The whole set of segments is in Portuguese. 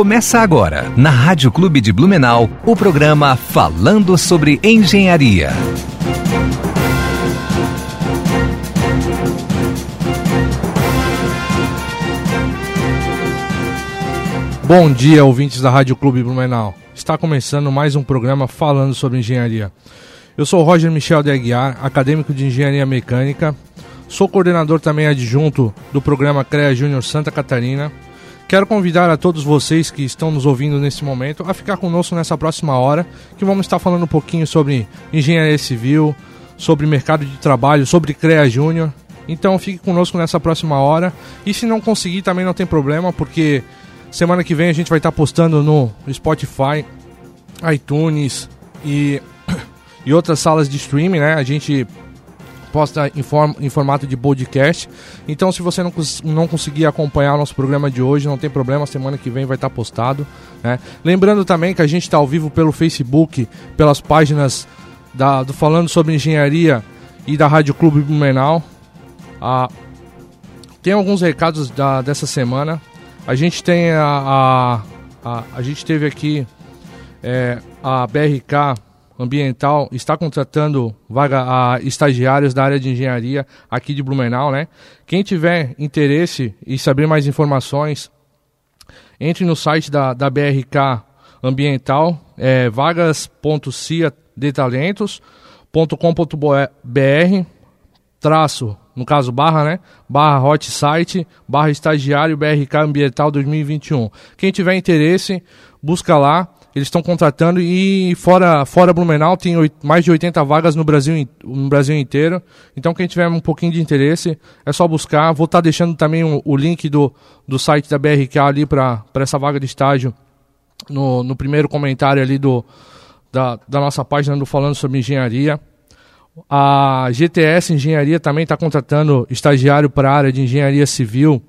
Começa agora, na Rádio Clube de Blumenau, o programa Falando sobre Engenharia. Bom dia, ouvintes da Rádio Clube Blumenau. Está começando mais um programa falando sobre engenharia. Eu sou Roger Michel de Aguiar, acadêmico de Engenharia Mecânica. Sou coordenador também adjunto do programa CREA Júnior Santa Catarina Quero convidar a todos vocês que estão nos ouvindo nesse momento a ficar conosco nessa próxima hora, que vamos estar falando um pouquinho sobre engenharia civil, sobre mercado de trabalho, sobre CREA Júnior. Então fique conosco nessa próxima hora. E se não conseguir também não tem problema, porque semana que vem a gente vai estar postando no Spotify, iTunes e, e outras salas de streaming, né? A gente posta em, form, em formato de podcast. Então, se você não, não conseguir acompanhar o nosso programa de hoje, não tem problema, semana que vem vai estar postado. Né? Lembrando também que a gente está ao vivo pelo Facebook, pelas páginas da, do Falando sobre Engenharia e da Rádio Clube Blumenau. Ah, tem alguns recados da, dessa semana. A gente tem a, a, a, a gente teve aqui é, a BRK ambiental está contratando vaga a estagiários da área de engenharia aqui de Blumenau, né? Quem tiver interesse e saber mais informações, entre no site da, da BRK Ambiental, é vagas.cia.detalentos.com.br traço, no caso barra, né? Barra hot site, barra estagiário BRK Ambiental 2021. Quem tiver interesse, busca lá eles estão contratando e fora, fora Blumenau tem mais de 80 vagas no Brasil, no Brasil inteiro. Então quem tiver um pouquinho de interesse é só buscar. Vou estar tá deixando também o, o link do, do site da BRK ali para essa vaga de estágio no, no primeiro comentário ali do, da, da nossa página do Falando sobre Engenharia. A GTS Engenharia também está contratando estagiário para a área de engenharia civil.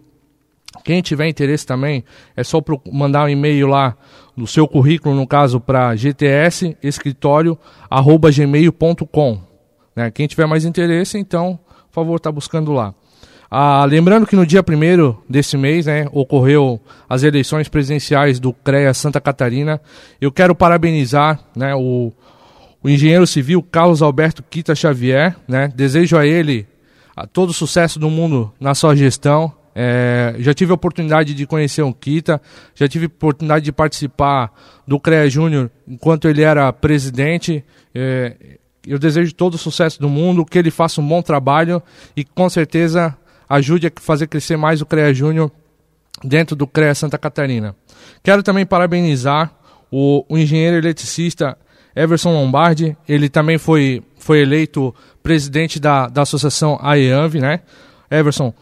Quem tiver interesse também, é só mandar um e-mail lá no seu currículo, no caso, para gtsescritório.gmail.com. Né? Quem tiver mais interesse, então, por favor, está buscando lá. Ah, lembrando que no dia 1 desse mês né, ocorreu as eleições presidenciais do CREA Santa Catarina. Eu quero parabenizar né, o, o engenheiro civil Carlos Alberto Quita Xavier. Né, desejo a ele a todo o sucesso do mundo na sua gestão. É, já tive a oportunidade de conhecer o Kita, já tive a oportunidade de participar do CREA Júnior enquanto ele era presidente. É, eu desejo todo o sucesso do mundo, que ele faça um bom trabalho e com certeza ajude a fazer crescer mais o CREA Júnior dentro do CREA Santa Catarina. Quero também parabenizar o, o engenheiro eletricista Everson Lombardi, ele também foi, foi eleito presidente da, da associação AEANV, né? Everson,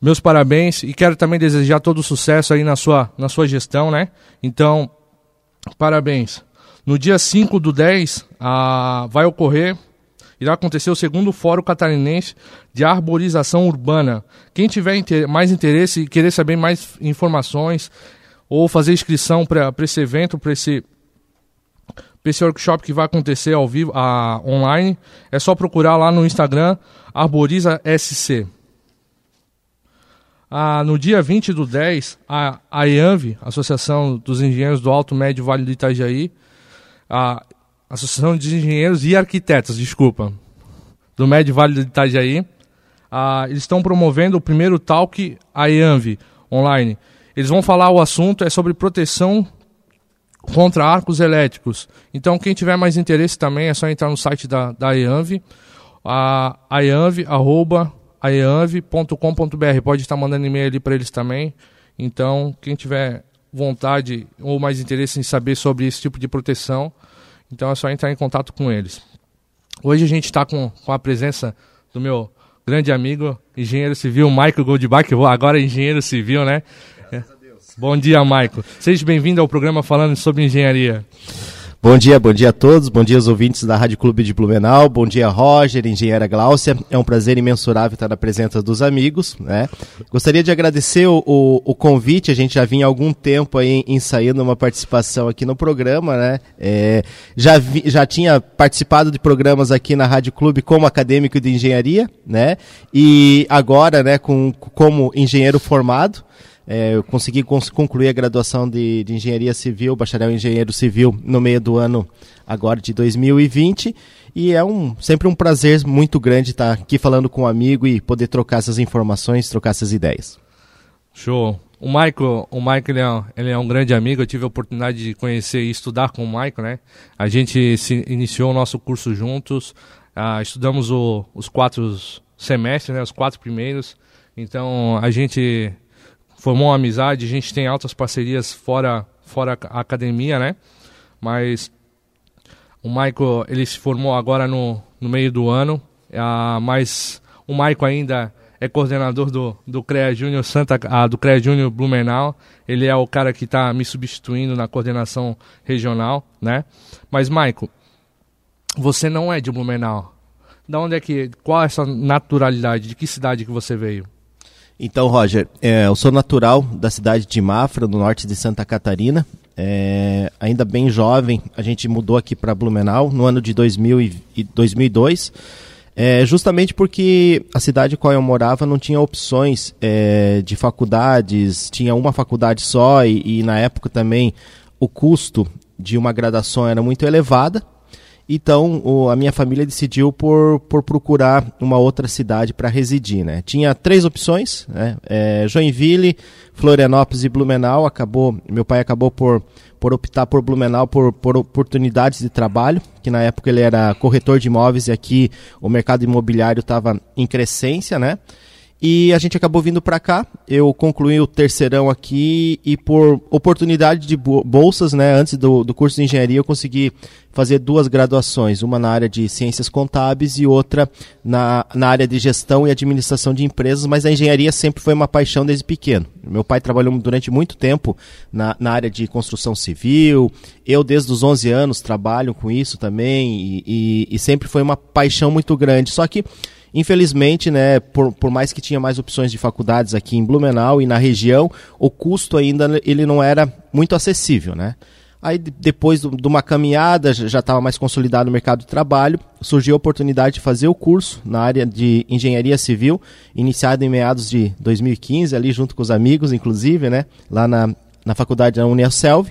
meus parabéns e quero também desejar todo o sucesso aí na sua, na sua gestão, né? Então, parabéns. No dia 5 do 10, a, vai ocorrer, irá acontecer o segundo Fórum Catarinense de Arborização Urbana. Quem tiver mais interesse e querer saber mais informações ou fazer inscrição para esse evento, para esse, esse workshop que vai acontecer ao vivo, a, online, é só procurar lá no Instagram Arboriza SC. Ah, no dia 20 do 10, a, a IANV, Associação dos Engenheiros do Alto Médio Vale do Itajaí, a Associação de Engenheiros e Arquitetos, desculpa, do Médio Vale do Itajaí, ah, eles estão promovendo o primeiro talk a IANV online. Eles vão falar o assunto é sobre proteção contra arcos elétricos. Então, quem tiver mais interesse também é só entrar no site da, da a, a IANV, arroba, aeanv.com.br. Pode estar mandando e-mail ali para eles também. Então, quem tiver vontade ou mais interesse em saber sobre esse tipo de proteção, então é só entrar em contato com eles. Hoje a gente está com, com a presença do meu grande amigo, engenheiro civil, Michael Goldbach, agora é engenheiro civil, né? Bom dia, Michael. Seja bem-vindo ao programa falando sobre engenharia. Bom dia, bom dia a todos, bom dia aos ouvintes da Rádio Clube de Blumenau, bom dia Roger, engenheira Gláucia, é um prazer imensurável estar na presença dos amigos, né? Gostaria de agradecer o, o, o convite, a gente já vinha há algum tempo aí ensaiando uma participação aqui no programa, né? É, já, vi, já tinha participado de programas aqui na Rádio Clube como acadêmico de engenharia, né? E agora, né, com, como engenheiro formado, É, eu consegui concluir a graduação de, de, Engenharia Civil, bacharel em Engenheiro Civil, no meio do ano agora de 2020. E é um, sempre um prazer muito grande estar aqui falando com um amigo e poder trocar essas informações, trocar essas ideias. Show. O Michael, o Michael ele é, ele é, um grande amigo. Eu tive a oportunidade de conhecer e estudar com o Michael, né? A gente iniciou o nosso curso juntos. Uh, estudamos o, os quatro semestres, né? Os quatro primeiros. Então a gente formou uma amizade. A gente tem altas parcerias fora, fora a academia, né? Mas o Michael ele se formou agora no, no meio do ano. Uh, mas o Michael ainda é coordenador do, do CREA Júnior Santa, ah, do CREA Júnior Blumenau. Ele é o cara que está me substituindo na coordenação regional, né? Mas, Maico, você não é de Blumenau. Da onde é que, qual é essa naturalidade? De que cidade que você veio? Então, Roger, é, eu sou natural da cidade de Mafra, no norte de Santa Catarina. É, ainda bem jovem, a gente mudou aqui para Blumenau no ano de 2000 e 2002 é, justamente porque a cidade em qual eu morava não tinha opções é, de faculdades, tinha uma faculdade só e, e, na época também o custo de uma graduação era muito elevada. Então o, a minha família decidiu por, por procurar uma outra cidade para residir. Né? Tinha três opções: né? é, Joinville, Florianópolis e Blumenau. Acabou, meu pai acabou por por optar por Blumenau por, por oportunidades de trabalho, que na época ele era corretor de imóveis e aqui o mercado imobiliário estava em crescência, né? E a gente acabou vindo para cá. Eu concluí o terceirão aqui e por oportunidade de bolsas, né, antes do, do curso de engenharia, eu consegui fazer duas graduações, uma na área de ciências contábeis e outra na, na área de gestão e administração de empresas, mas a engenharia sempre foi uma paixão desde pequeno. Meu pai trabalhou durante muito tempo na, na área de construção civil, eu desde os 11 anos trabalho com isso também e, e, e sempre foi uma paixão muito grande. Só que Infelizmente, né, por, por mais que tinha mais opções de faculdades aqui em Blumenau e na região, o custo ainda ele não era muito acessível, né? Aí depois de uma caminhada, já estava mais consolidado no mercado de trabalho, surgiu a oportunidade de fazer o curso na área de engenharia civil, iniciado em meados de 2015, ali junto com os amigos, inclusive, né, lá na, na faculdade da Unicelv.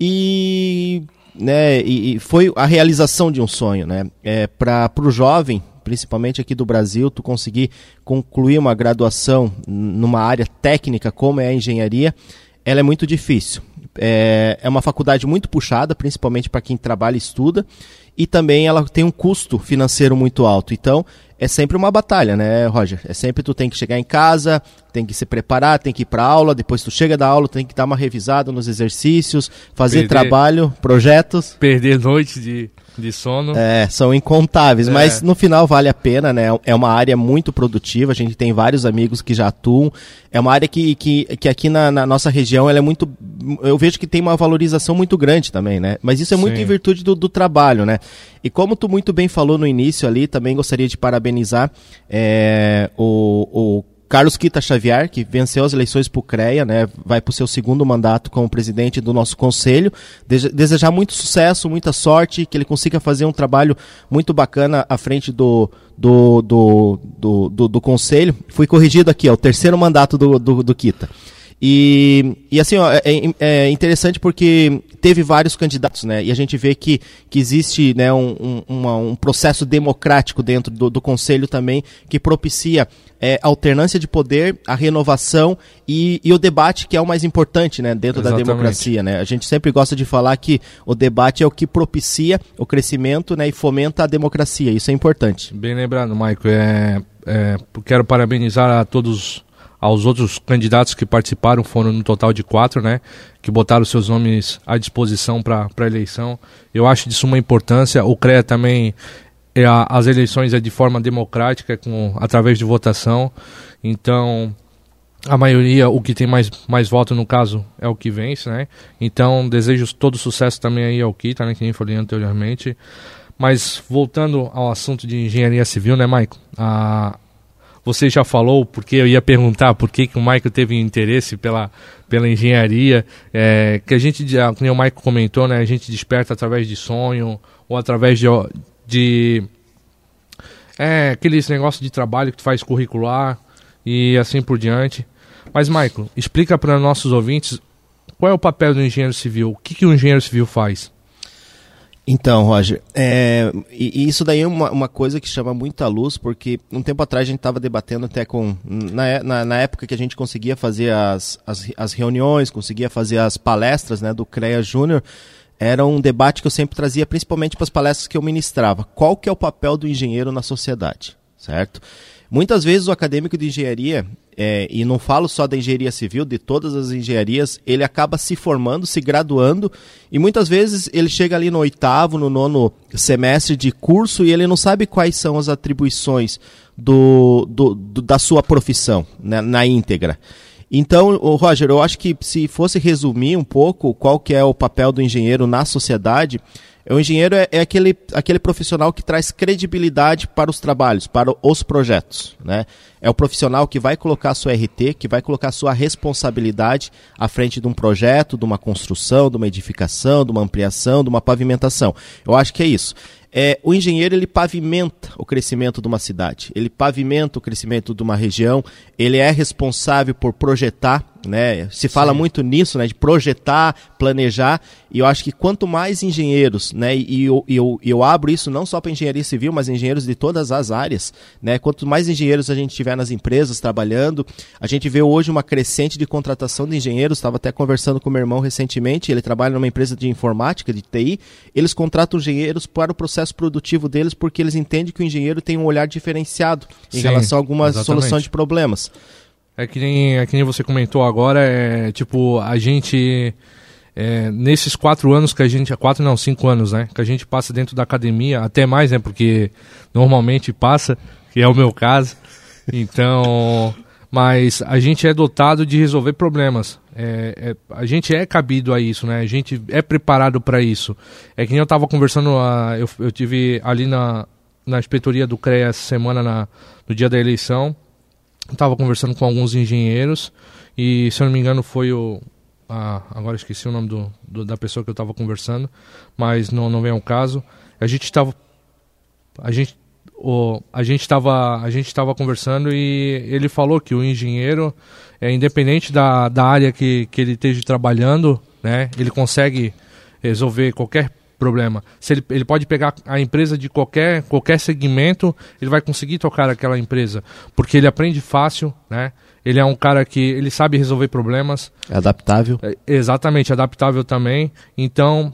E, né, e, e foi a realização de um sonho, né, é, para o jovem principalmente aqui do Brasil, tu conseguir concluir uma graduação numa área técnica como é a engenharia, ela é muito difícil. É, é uma faculdade muito puxada, principalmente para quem trabalha e estuda, e também ela tem um custo financeiro muito alto. Então, é sempre uma batalha, né, Roger? É sempre tu tem que chegar em casa, tem que se preparar, tem que ir para aula, depois tu chega da aula, tem que dar uma revisada nos exercícios, fazer perder, trabalho, projetos. Perder noites de, de sono. É, são incontáveis, é. mas no final vale a pena, né? É uma área muito produtiva, a gente tem vários amigos que já atuam. É uma área que, que, que aqui na, na nossa região ela é muito. Eu vejo que tem uma valorização muito grande também, né? Mas isso é muito Sim. em virtude do, do trabalho, né? E como tu muito bem falou no início ali, também gostaria de parabenizar é, o, o Carlos Quita Xavier, que venceu as eleições para o CREA, né, vai para o seu segundo mandato como presidente do nosso conselho. Desejar muito sucesso, muita sorte, que ele consiga fazer um trabalho muito bacana à frente do, do, do, do, do, do conselho. Fui corrigido aqui, é o terceiro mandato do, do, do Quita. E, e assim, ó, é, é, é, interessante porque teve vários candidatos, né? E a gente vê que, que existe né, um, um, uma, um processo democrático dentro do, do Conselho também que propicia é, alternância de poder, a renovação e, e, o debate, que é o mais importante né, dentro Exatamente. da democracia. Né? A gente sempre gosta de falar que o debate é o que propicia o crescimento né, e fomenta a democracia. Isso é importante. Bem lembrado, Maico. É, é, quero parabenizar a todos aos outros candidatos que participaram, foram no total de quatro, né? Que botaram seus nomes à disposição para a eleição. Eu acho de suma importância. O CREA também, as eleições é de forma democrática, com, através de votação. Então, a maioria, o que tem mais, mais voto no caso, é o que vence, né? Então, desejo todo sucesso também aí ao Kita, né? Que nem falei anteriormente. Mas, voltando ao assunto de engenharia civil, né, Maico? A, você já falou, porque eu ia perguntar por que, que o Michael teve interesse pela, pela engenharia, é, que a gente, como o Michael comentou, né, a gente desperta através de sonho ou através de, de é, aqueles negócios de trabalho que tu faz curricular e assim por diante. Mas, Michael, explica para nossos ouvintes qual é o papel do engenheiro civil, o que, que o engenheiro civil faz? Então, Roger, é, e, e, isso daí é uma, uma, coisa que chama muita luz, porque um tempo atrás a gente estava debatendo até com. Na, na, na, época que a gente conseguia fazer as, as, as, reuniões, conseguia fazer as palestras né, do CREA Júnior, era um debate que eu sempre trazia, principalmente para as palestras que eu ministrava. Qual que é o papel do engenheiro na sociedade, certo? Muitas vezes o acadêmico de engenharia, é, e não falo só da engenharia civil, de todas as engenharias, ele acaba se formando, se graduando, e muitas vezes ele chega ali no oitavo, no nono semestre de curso e ele não sabe quais são as atribuições do, do, do da sua profissão né, na íntegra. Então, Roger, eu acho que se fosse resumir um pouco qual que é o papel do engenheiro na sociedade, o engenheiro é, é, aquele, aquele profissional que traz credibilidade para os trabalhos, para os projetos. Né? É o profissional que vai colocar sua RT, que vai colocar sua responsabilidade à frente de um projeto, de uma construção, de uma edificação, de uma ampliação, de uma pavimentação. Eu acho que é isso. É, o engenheiro ele pavimenta o crescimento de uma cidade, ele pavimenta o crescimento de uma região, ele é responsável por projetar né? Se fala Sim. muito nisso, né? De projetar, planejar, e eu acho que quanto mais engenheiros, né? E eu, eu, eu abro isso não só para engenharia civil, mas engenheiros de todas as áreas, né? Quanto mais engenheiros a gente tiver nas empresas trabalhando, a gente vê hoje uma crescente de contratação de engenheiros. Estava até conversando com meu irmão recentemente, ele trabalha numa empresa de informática, de TI. Eles contratam engenheiros para o processo produtivo deles porque eles entendem que o engenheiro tem um olhar diferenciado em Sim, relação a alguma exatamente. solução de problemas. É que nem, é que nem você comentou agora, é tipo, a gente. É, nesses quatro anos que a gente. Quatro não, cinco anos, né? Que a gente passa dentro da academia, até mais, né? Porque normalmente passa, que é o meu caso. Então. Mas a gente é dotado de resolver problemas. É, é, a gente é cabido a isso, né? A gente é preparado para isso. É que nem eu estava conversando, uh, eu, eu tive ali na, na inspetoria do CREA essa semana, na, no dia da eleição estava conversando com alguns engenheiros e, se eu não me engano, foi o. Ah, agora esqueci o nome do, do da pessoa que eu estava conversando, mas não, não vem ao caso. A gente estava. A gente. O, a gente estava a gente estava conversando e ele falou que o engenheiro é independente da, da área que, que ele esteja trabalhando né ele consegue resolver qualquer problema. Se ele, ele pode pegar a empresa de qualquer, qualquer segmento, ele vai conseguir tocar aquela empresa, porque ele aprende fácil, né? Ele é um cara que ele sabe resolver problemas. É adaptável. É, exatamente, adaptável também. Então,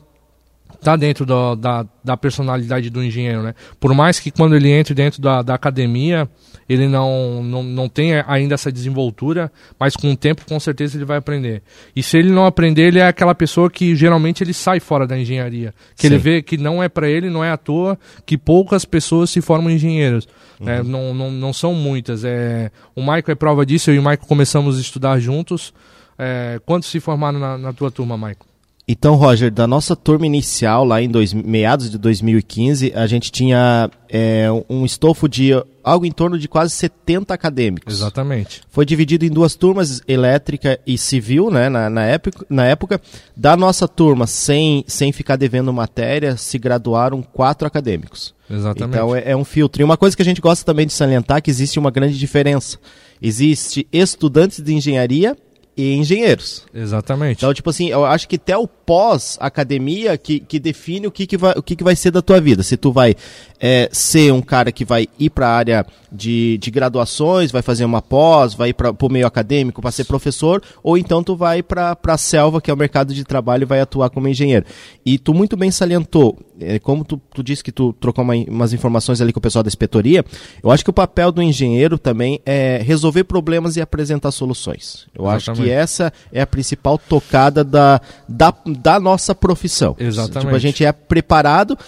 tá dentro do, da, da personalidade do engenheiro, né? Por mais que quando ele entre dentro da, da academia, ele não, não, não tenha ainda essa desenvoltura, mas com o tempo com certeza ele vai aprender. E se ele não aprender, ele é aquela pessoa que geralmente ele sai fora da engenharia. Que Sim. ele vê que não é para ele, não é à toa, que poucas pessoas se formam engenheiros. Né? Uhum. Não, não, não são muitas. É, o Michael é prova disso, eu e o Michael começamos a estudar juntos. É, quantos se formaram na, na tua turma, Michael? Então, Roger, da nossa turma inicial, lá em dois, meados de 2015, a gente tinha é, um estofo de algo em torno de quase 70 acadêmicos. Exatamente. Foi dividido em duas turmas, elétrica e civil, né, na, na, época, na época. Da nossa turma, sem, sem ficar devendo matéria, se graduaram quatro acadêmicos. Exatamente. Então é, é um filtro. E uma coisa que a gente gosta também de salientar é que existe uma grande diferença. Existe estudantes de engenharia e engenheiros. Exatamente. Então, tipo assim, eu acho que até o pós-academia que, que define o que, que, vai, o que, que vai ser da tua vida. Se tu vai é, ser um cara que vai ir para a área de, de graduações, vai fazer uma pós, vai ir para o meio acadêmico para ser professor, ou então tu vai para a selva, que é o mercado de trabalho, e vai atuar como engenheiro. E tu muito bem salientou, é, como tu, tu disse que tu trocou uma, umas informações ali com o pessoal da inspetoria, eu acho que o papel do engenheiro também é resolver problemas e apresentar soluções. Eu Exatamente. acho que essa é a principal tocada da, da, da nossa profissão. Exatamente. Tipo, a gente é preparado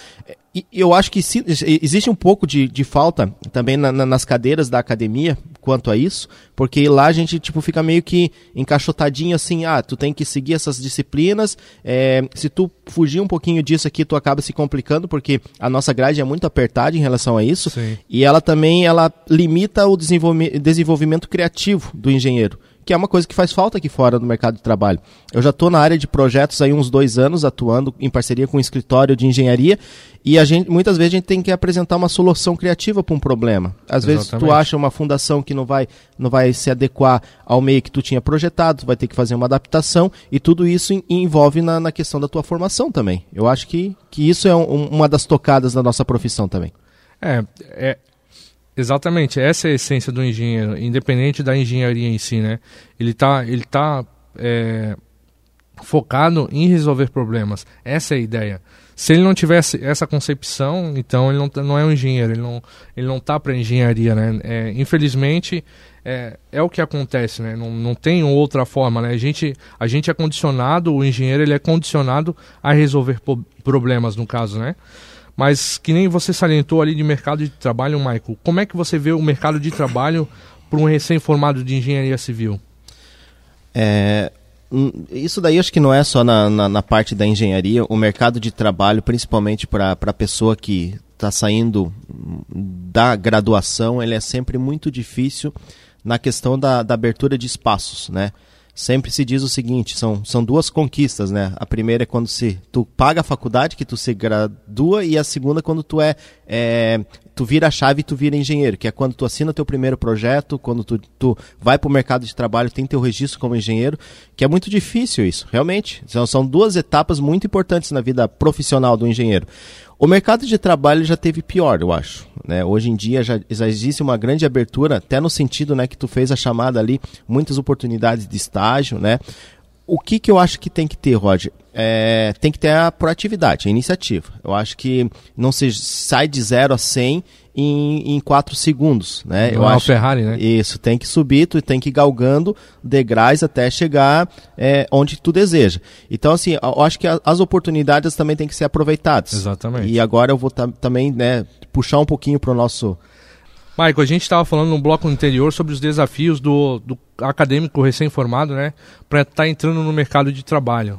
e eu acho que se, existe um pouco de, de falta também na, na, nas cadeiras da academia quanto a isso, porque lá a gente tipo, fica meio que encaixotadinho assim, ah, tu tem que seguir essas disciplinas, é, se tu fugir um pouquinho disso aqui, tu acaba se complicando, porque a nossa grade é muito apertada em relação a isso, Sim. e ela também ela limita o desenvolvimento criativo do engenheiro que é uma coisa que faz falta aqui fora no mercado de trabalho. Eu já estou na área de projetos aí uns dois anos, atuando em parceria com um escritório de engenharia, e a gente, muitas vezes a gente tem que apresentar uma solução criativa para um problema. Às Exatamente. vezes tu acha uma fundação que não vai, não vai se adequar ao meio que tu tinha projetado, tu vai ter que fazer uma adaptação, e tudo isso envolve na, na questão da tua formação também. Eu acho que, que isso é um, uma das tocadas da nossa profissão também. É, é, Exatamente, essa é a essência do engenheiro, independente da engenharia em si, né? Ele está ele tá, é, focado em resolver problemas. Essa é a ideia. Se ele não tivesse essa concepção, então ele não, tá, não é um engenheiro, ele não ele não está para engenharia, né? É, infelizmente é, é o que acontece, né? Não, não tem outra forma, né? A gente a gente é condicionado, o engenheiro ele é condicionado a resolver problemas no caso, né? Mas que nem você salientou ali de mercado de trabalho, Michael, como é que você vê o mercado de trabalho para um recém-formado de engenharia civil? É, hum, isso daí acho que não é só na, na, na parte da engenharia, o mercado de trabalho, principalmente para a pessoa que está saindo da graduação, ele é sempre muito difícil na questão da, da abertura de espaços, né? Sempre se diz o seguinte, são, são duas conquistas, né? A primeira é quando se, tu paga a faculdade, que tu se gradua, e a segunda é quando tu é, é tu vira a chave e tu vira engenheiro, que é quando tu assina teu primeiro projeto, quando tu, tu vai para o mercado de trabalho, tem teu registro como engenheiro, que é muito difícil isso, realmente. São, são duas etapas muito importantes na vida profissional do engenheiro. O mercado de trabalho já teve pior, eu acho. Né? Hoje em dia já, já, existe uma grande abertura, até no sentido né, que tu fez a chamada ali, muitas oportunidades de estágio. Né? O que, que eu acho que tem que ter, Roger? É, tem que ter a proatividade, a iniciativa. Eu acho que não se sai de 0 a 100 em, em quatro segundos, né? Não eu é acho Ferrari, né? Isso, tem que subir, tu tem que ir galgando degraus até chegar é, onde tu deseja. Então, assim, eu acho que a, as oportunidades também têm que ser aproveitadas. Exatamente. E agora eu vou também né, puxar um pouquinho para o nosso... Michael, a gente estava falando no bloco anterior sobre os desafios do, do acadêmico recém-formado, né? Para estar tá entrando no mercado de trabalho.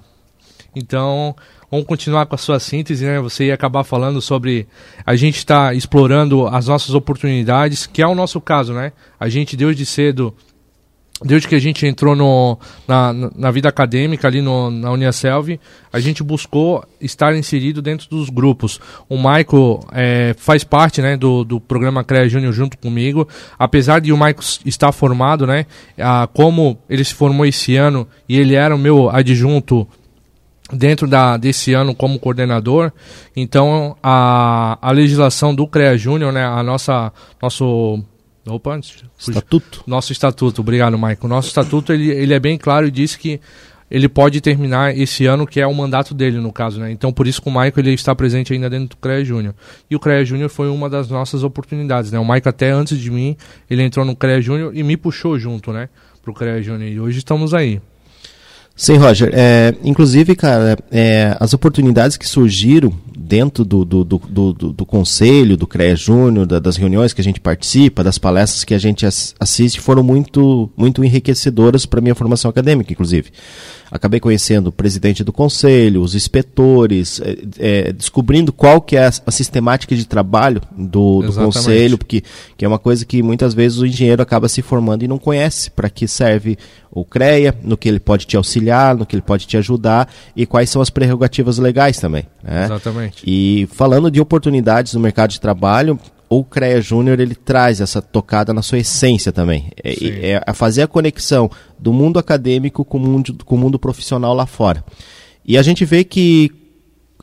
Então, Vamos continuar com a sua síntese, né? Você ia acabar falando sobre a gente estar tá explorando as nossas oportunidades, que é o nosso caso, né? A gente, desde cedo, desde que a gente entrou no, na, na vida acadêmica ali no, na Uniaselv, a gente buscou estar inserido dentro dos grupos. O Maico é, faz parte né, do, do programa CREA Júnior junto comigo. Apesar de o Maico estar formado, né, a, como ele se formou esse ano e ele era o meu adjunto dentro da, desse ano como coordenador. Então, a, a legislação do CREA Júnior, né, a nossa, nosso Opa, estatuto. Nosso estatuto, obrigado, Maicon. Nosso estatuto ele, ele é bem claro e diz que ele pode terminar esse ano, que é o mandato dele, no caso, né? Então, por isso que o Maicon ele está presente ainda dentro do CREA Júnior. E o CREA Júnior foi uma das nossas oportunidades, né? O Maicon, até antes de mim, ele entrou no CREA Júnior e me puxou junto, né? Pro CREA Júnior. E hoje estamos aí. Sim, Roger. É, inclusive, cara, é, as oportunidades que surgiram dentro do, do, do, do, do conselho, do CREA Júnior, da, das reuniões que a gente participa, das palestras que a gente assiste, foram muito, muito enriquecedoras para minha formação acadêmica, inclusive acabei conhecendo o presidente do conselho, os inspetores, é, é, descobrindo qual que é a, a sistemática de trabalho do, do conselho, porque que é uma coisa que muitas vezes o engenheiro acaba se formando e não conhece para que serve o CREA, no que ele pode te auxiliar, no que ele pode te ajudar e quais são as prerrogativas legais também. Né? Exatamente. E falando de oportunidades no mercado de trabalho, o CREA Júnior ele traz essa tocada na sua essência também. É, é, fazer a conexão do mundo acadêmico com o mundo, com o mundo profissional lá fora. E a gente vê que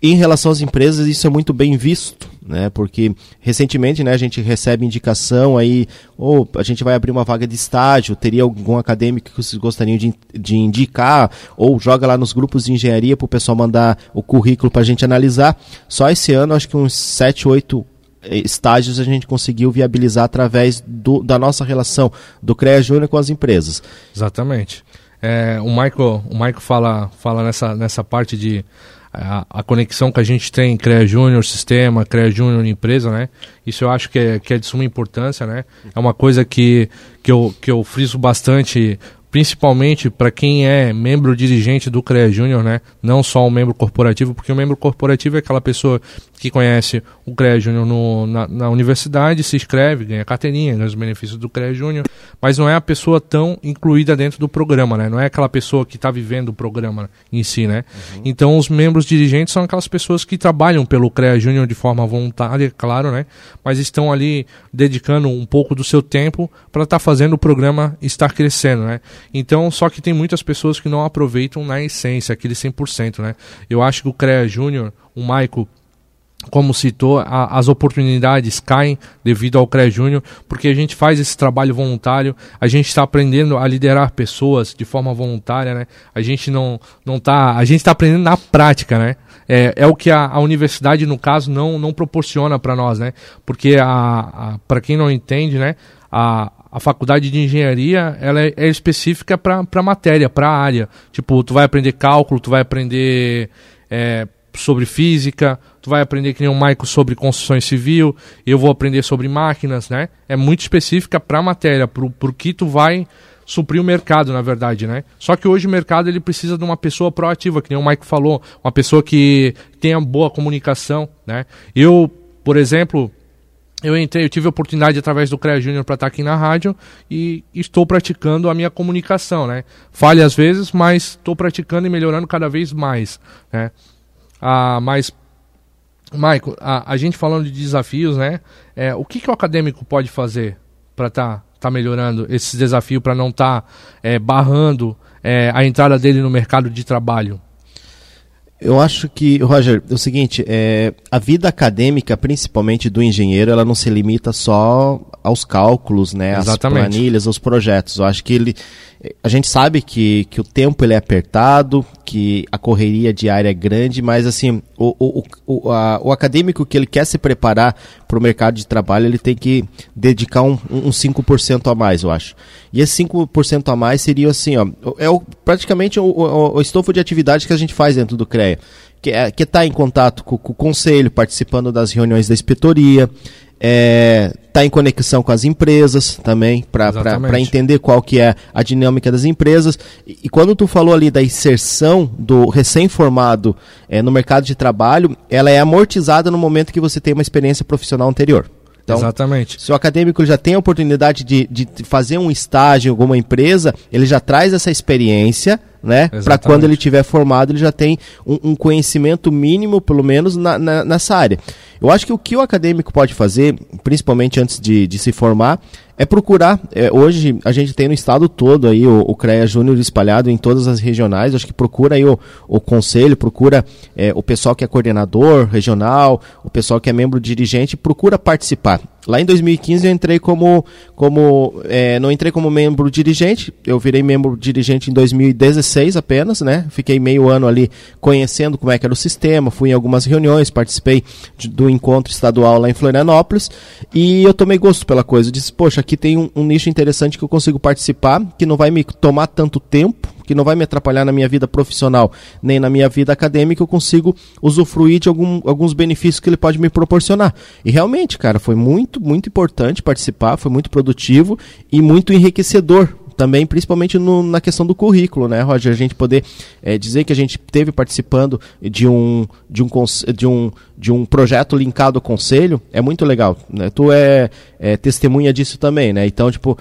em relação às empresas isso é muito bem visto, né? Porque recentemente, né, a gente recebe indicação aí, ou a gente vai abrir uma vaga de estágio, teria algum acadêmico que vocês gostariam de, de indicar, ou joga lá nos grupos de engenharia para o pessoal mandar o currículo para a gente analisar. Só esse ano, acho que uns 7, 8 estágios a gente conseguiu viabilizar através do, da nossa relação do CREA Júnior com as empresas. Exatamente. É, o Michael, o Michael fala, fala nessa, nessa parte de a, a, conexão que a gente tem CREA Júnior sistema, CREA Júnior empresa, né? Isso eu acho que é, que é de suma importância, né? É uma coisa que, que, eu, que eu friso bastante principalmente para quem é membro dirigente do CREA Júnior, né? Não só um membro corporativo, porque o membro corporativo é aquela pessoa que conhece o CREA Júnior na, na, universidade, se inscreve, ganha carteirinha, ganha os benefícios do CREA Júnior, mas não é a pessoa tão incluída dentro do programa, né? Não é aquela pessoa que está vivendo o programa em si, né? Uhum. Então, os membros dirigentes são aquelas pessoas que trabalham pelo CREA Júnior de forma voluntária, claro, né? Mas estão ali dedicando um pouco do seu tempo para estar tá fazendo o programa estar crescendo, né? Então, só que tem muitas pessoas que não aproveitam na essência, aquele 100%, né? Eu acho que o CREA Júnior, o Maico, como citou, a, as oportunidades caem devido ao CREA Júnior, porque a gente faz esse trabalho voluntário, a gente está aprendendo a liderar pessoas de forma voluntária, né? A gente não, não tá, a gente está aprendendo na prática, né? É, é o que a, a universidade, no caso, não, não proporciona para nós, né? Porque, a, a para quem não entende, né? A, a faculdade de engenharia ela é, é específica para matéria, para área. Tipo, tu vai aprender cálculo, tu vai aprender é, sobre física, tu vai aprender que nem o Maico sobre construção civil, eu vou aprender sobre máquinas, né? É muito específica para a matéria, para o que tu vai suprir o mercado, na verdade, né? Só que hoje o mercado ele precisa de uma pessoa proativa, que nem o Maico falou, uma pessoa que tenha boa comunicação, né? Eu, por exemplo, eu entrei, eu tive a oportunidade através do CREA Júnior para estar aqui na rádio e estou praticando a minha comunicação, né? Falha às vezes, mas estou praticando e melhorando cada vez mais, né? Ah, mas, Maico, a, a gente falando de desafios, né? É, o que, que o acadêmico pode fazer para estar tá, tá melhorando esse desafio, para não estar tá, é, barrando é, a entrada dele no mercado de trabalho? Eu acho que, Roger, é o seguinte, é, a vida acadêmica, principalmente do engenheiro, ela não se limita só aos cálculos, né, às planilhas, aos projetos. Eu acho que ele, a gente sabe que, que o tempo ele é apertado, que a correria diária é grande, mas assim, o, o, o, a, o acadêmico que ele quer se preparar para o mercado de trabalho, ele tem que dedicar um, um 5% a mais, eu acho. E esse 5% a mais seria assim, ó, é o, praticamente o, o, o estofo de atividade que a gente faz dentro do CREA que é, está em contato com, com, o conselho, participando das reuniões da inspetoria, é, tá em conexão com as empresas também, para entender qual que é a dinâmica das empresas. E, e, quando tu falou ali da inserção do recém-formado é, no mercado de trabalho, ela é amortizada no momento que você tem uma experiência profissional anterior. Então, Exatamente. Se o acadêmico já tem a oportunidade de, de fazer um estágio em alguma empresa, ele já traz essa experiência, né? Para quando ele tiver formado, ele já tem um, um conhecimento mínimo, pelo menos, na, na, nessa área. Eu acho que o que o acadêmico pode fazer, principalmente antes de, de se formar, é procurar. É, hoje a gente tem no estado todo aí o, o CREA Júnior espalhado em todas as regionais. Acho que procura aí o, o conselho, procura é, o pessoal que é coordenador regional, o pessoal que é membro dirigente, procura participar. Lá em 2015 eu entrei como, como é, não entrei como membro dirigente, eu virei membro dirigente em 2016 apenas, né? Fiquei meio ano ali conhecendo como é que era o sistema, fui em algumas reuniões, participei de, do encontro estadual lá em Florianópolis e eu tomei gosto pela coisa. Eu disse, poxa, aqui tem um, um nicho interessante que eu consigo participar, que não vai me tomar tanto tempo, que não vai me atrapalhar na minha vida profissional nem na minha vida acadêmica, eu consigo usufruir de algum, alguns benefícios que ele pode me proporcionar. E realmente, cara, foi muito, muito importante participar, foi muito produtivo e muito enriquecedor também, principalmente no, na questão do currículo, né, Roger? A gente poder é, dizer que a gente teve participando de um, de um, de um, de um projeto linkado ao conselho é muito legal. Né? Tu é, é, testemunha disso também, né? Então, tipo,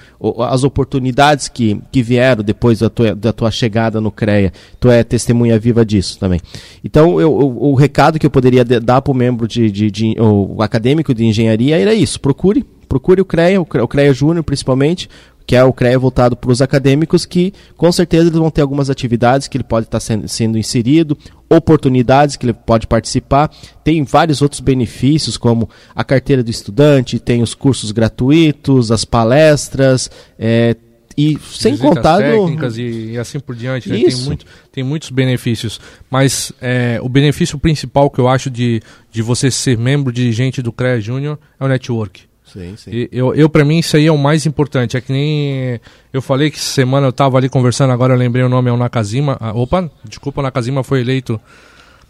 as oportunidades que, que vieram depois da tua, da tua chegada no CREA, tu é testemunha viva disso também. Então, eu, o, o recado que eu poderia dar para o membro de, de, de, o acadêmico de engenharia era isso: procure procure o CREA, o CREA Júnior principalmente, que é o CREA voltado para os acadêmicos, que com certeza eles vão ter algumas atividades que ele pode estar sendo, sendo inserido, oportunidades que ele pode participar. Tem vários outros benefícios, como a carteira do estudante, tem os cursos gratuitos, as palestras, é, e sem contar técnicas e, e, assim por diante né? tem, muito, tem muitos benefícios mas é, o benefício principal que eu acho de, de você ser membro dirigente do CREA Júnior é o network Sim, sim. E eu, eu para mim, isso aí é o mais importante. É que nem eu falei que semana eu tava ali conversando, agora eu lembrei o nome, é o Nakazima. Ah, opa, desculpa, o Nakazima foi eleito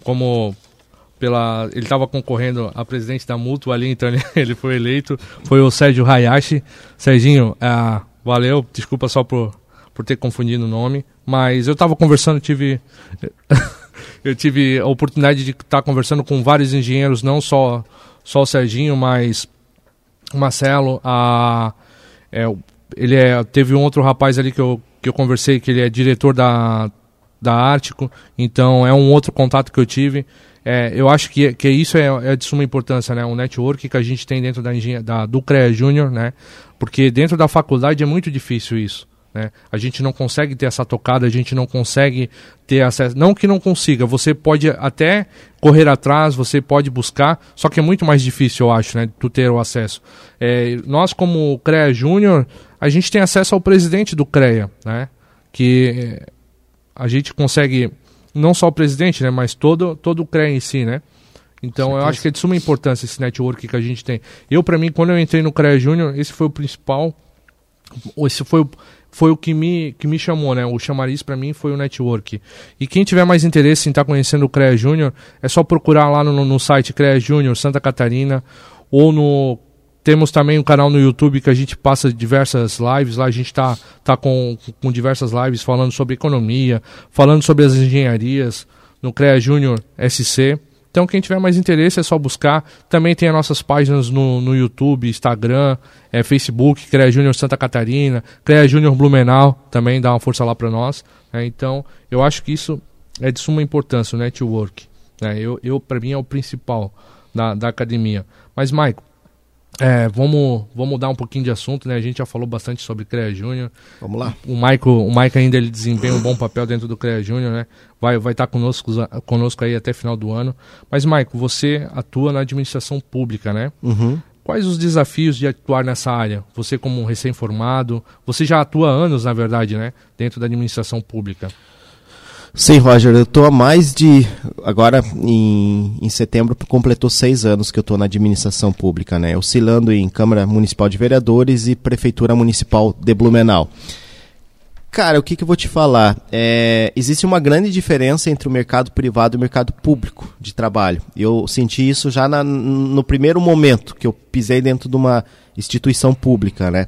como pela ele estava concorrendo a presidente da Mútua ali, então ele, ele foi eleito. Foi o Sérgio Hayashi. Serginho, ah, valeu, desculpa só por por ter confundido o nome. Mas eu estava conversando, tive. eu tive a oportunidade de estar tá conversando com vários engenheiros, não só, só o Serginho, mas o Marcelo, a, é, ele é, teve um outro rapaz ali que eu, que eu conversei, que ele é diretor da, da Ártico, então é um outro contato que eu tive. É, eu acho que, que isso é, é, de suma importância, né? Um network que a gente tem dentro da, da do CREA Júnior, né? Porque dentro da faculdade é muito difícil isso. Né? A gente não consegue ter essa tocada, a gente não consegue ter acesso. Não que não consiga, você pode até correr atrás, você pode buscar, só que é muito mais difícil, eu acho, né? Tu ter o acesso. É, nós, como CREA Júnior, a gente tem acesso ao presidente do CREA, né? Que a gente consegue, não só o presidente, né? Mas todo, todo o CREA em si, né? Então eu acho que é de suma importância esse network que a gente tem. Eu, para mim, quando eu entrei no CREA Júnior, esse foi o principal. Esse foi foi o que me, que me chamou, né? O chamariz para mim foi o network. E quem tiver mais interesse em estar tá conhecendo o CREA Júnior, é só procurar lá no, no site CREA Júnior Santa Catarina ou no temos também um canal no YouTube que a gente passa diversas lives. Lá a gente está tá com, com diversas lives falando sobre economia, falando sobre as engenharias no CREA Júnior SC. Então, quem tiver mais interesse é só buscar. Também tem as nossas páginas no, no YouTube, Instagram, é, Facebook, CREA Júnior Santa Catarina, CREA Júnior Blumenau, também dá uma força lá para nós. Né? Então, eu acho que isso é de suma importância, o network. Né? Eu, eu para mim, é o principal da, da academia. Mas, Maico, é, vamos, vamos mudar um pouquinho de assunto, né? A gente já falou bastante sobre CREA Júnior. Vamos lá. O Maico, o Maico ainda ele desempenha um bom papel dentro do CREA Júnior, né? Vai vai estar tá conosco, conosco aí até final do ano. Mas Maico, você atua na administração pública, né? Uhum. Quais os desafios de atuar nessa área? Você como um recém-formado, você já atua há anos, na verdade, né? Dentro da administração pública. Sim, Roger, eu estou há mais de. Agora, em, em setembro, completou seis anos que eu estou na administração pública, né? Oscilando em Câmara Municipal de Vereadores e Prefeitura Municipal de Blumenau. Cara, o que, que eu vou te falar? É, existe uma grande diferença entre o mercado privado e o mercado público de trabalho. Eu senti isso já na, no primeiro momento que eu pisei dentro de uma instituição pública, né?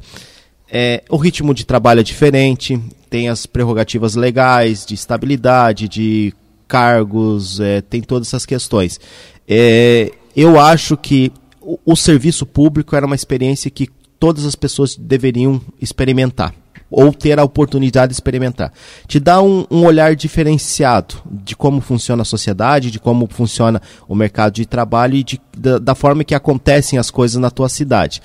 É, o ritmo de trabalho é diferente, tem as prerrogativas legais, de estabilidade, de cargos, é, tem todas essas questões. É, eu acho que o, o serviço público era uma experiência que todas as pessoas deveriam experimentar ou ter a oportunidade de experimentar. Te dá um, um, olhar diferenciado de como funciona a sociedade, de como funciona o mercado de trabalho e de, da, da forma que acontecem as coisas na tua cidade.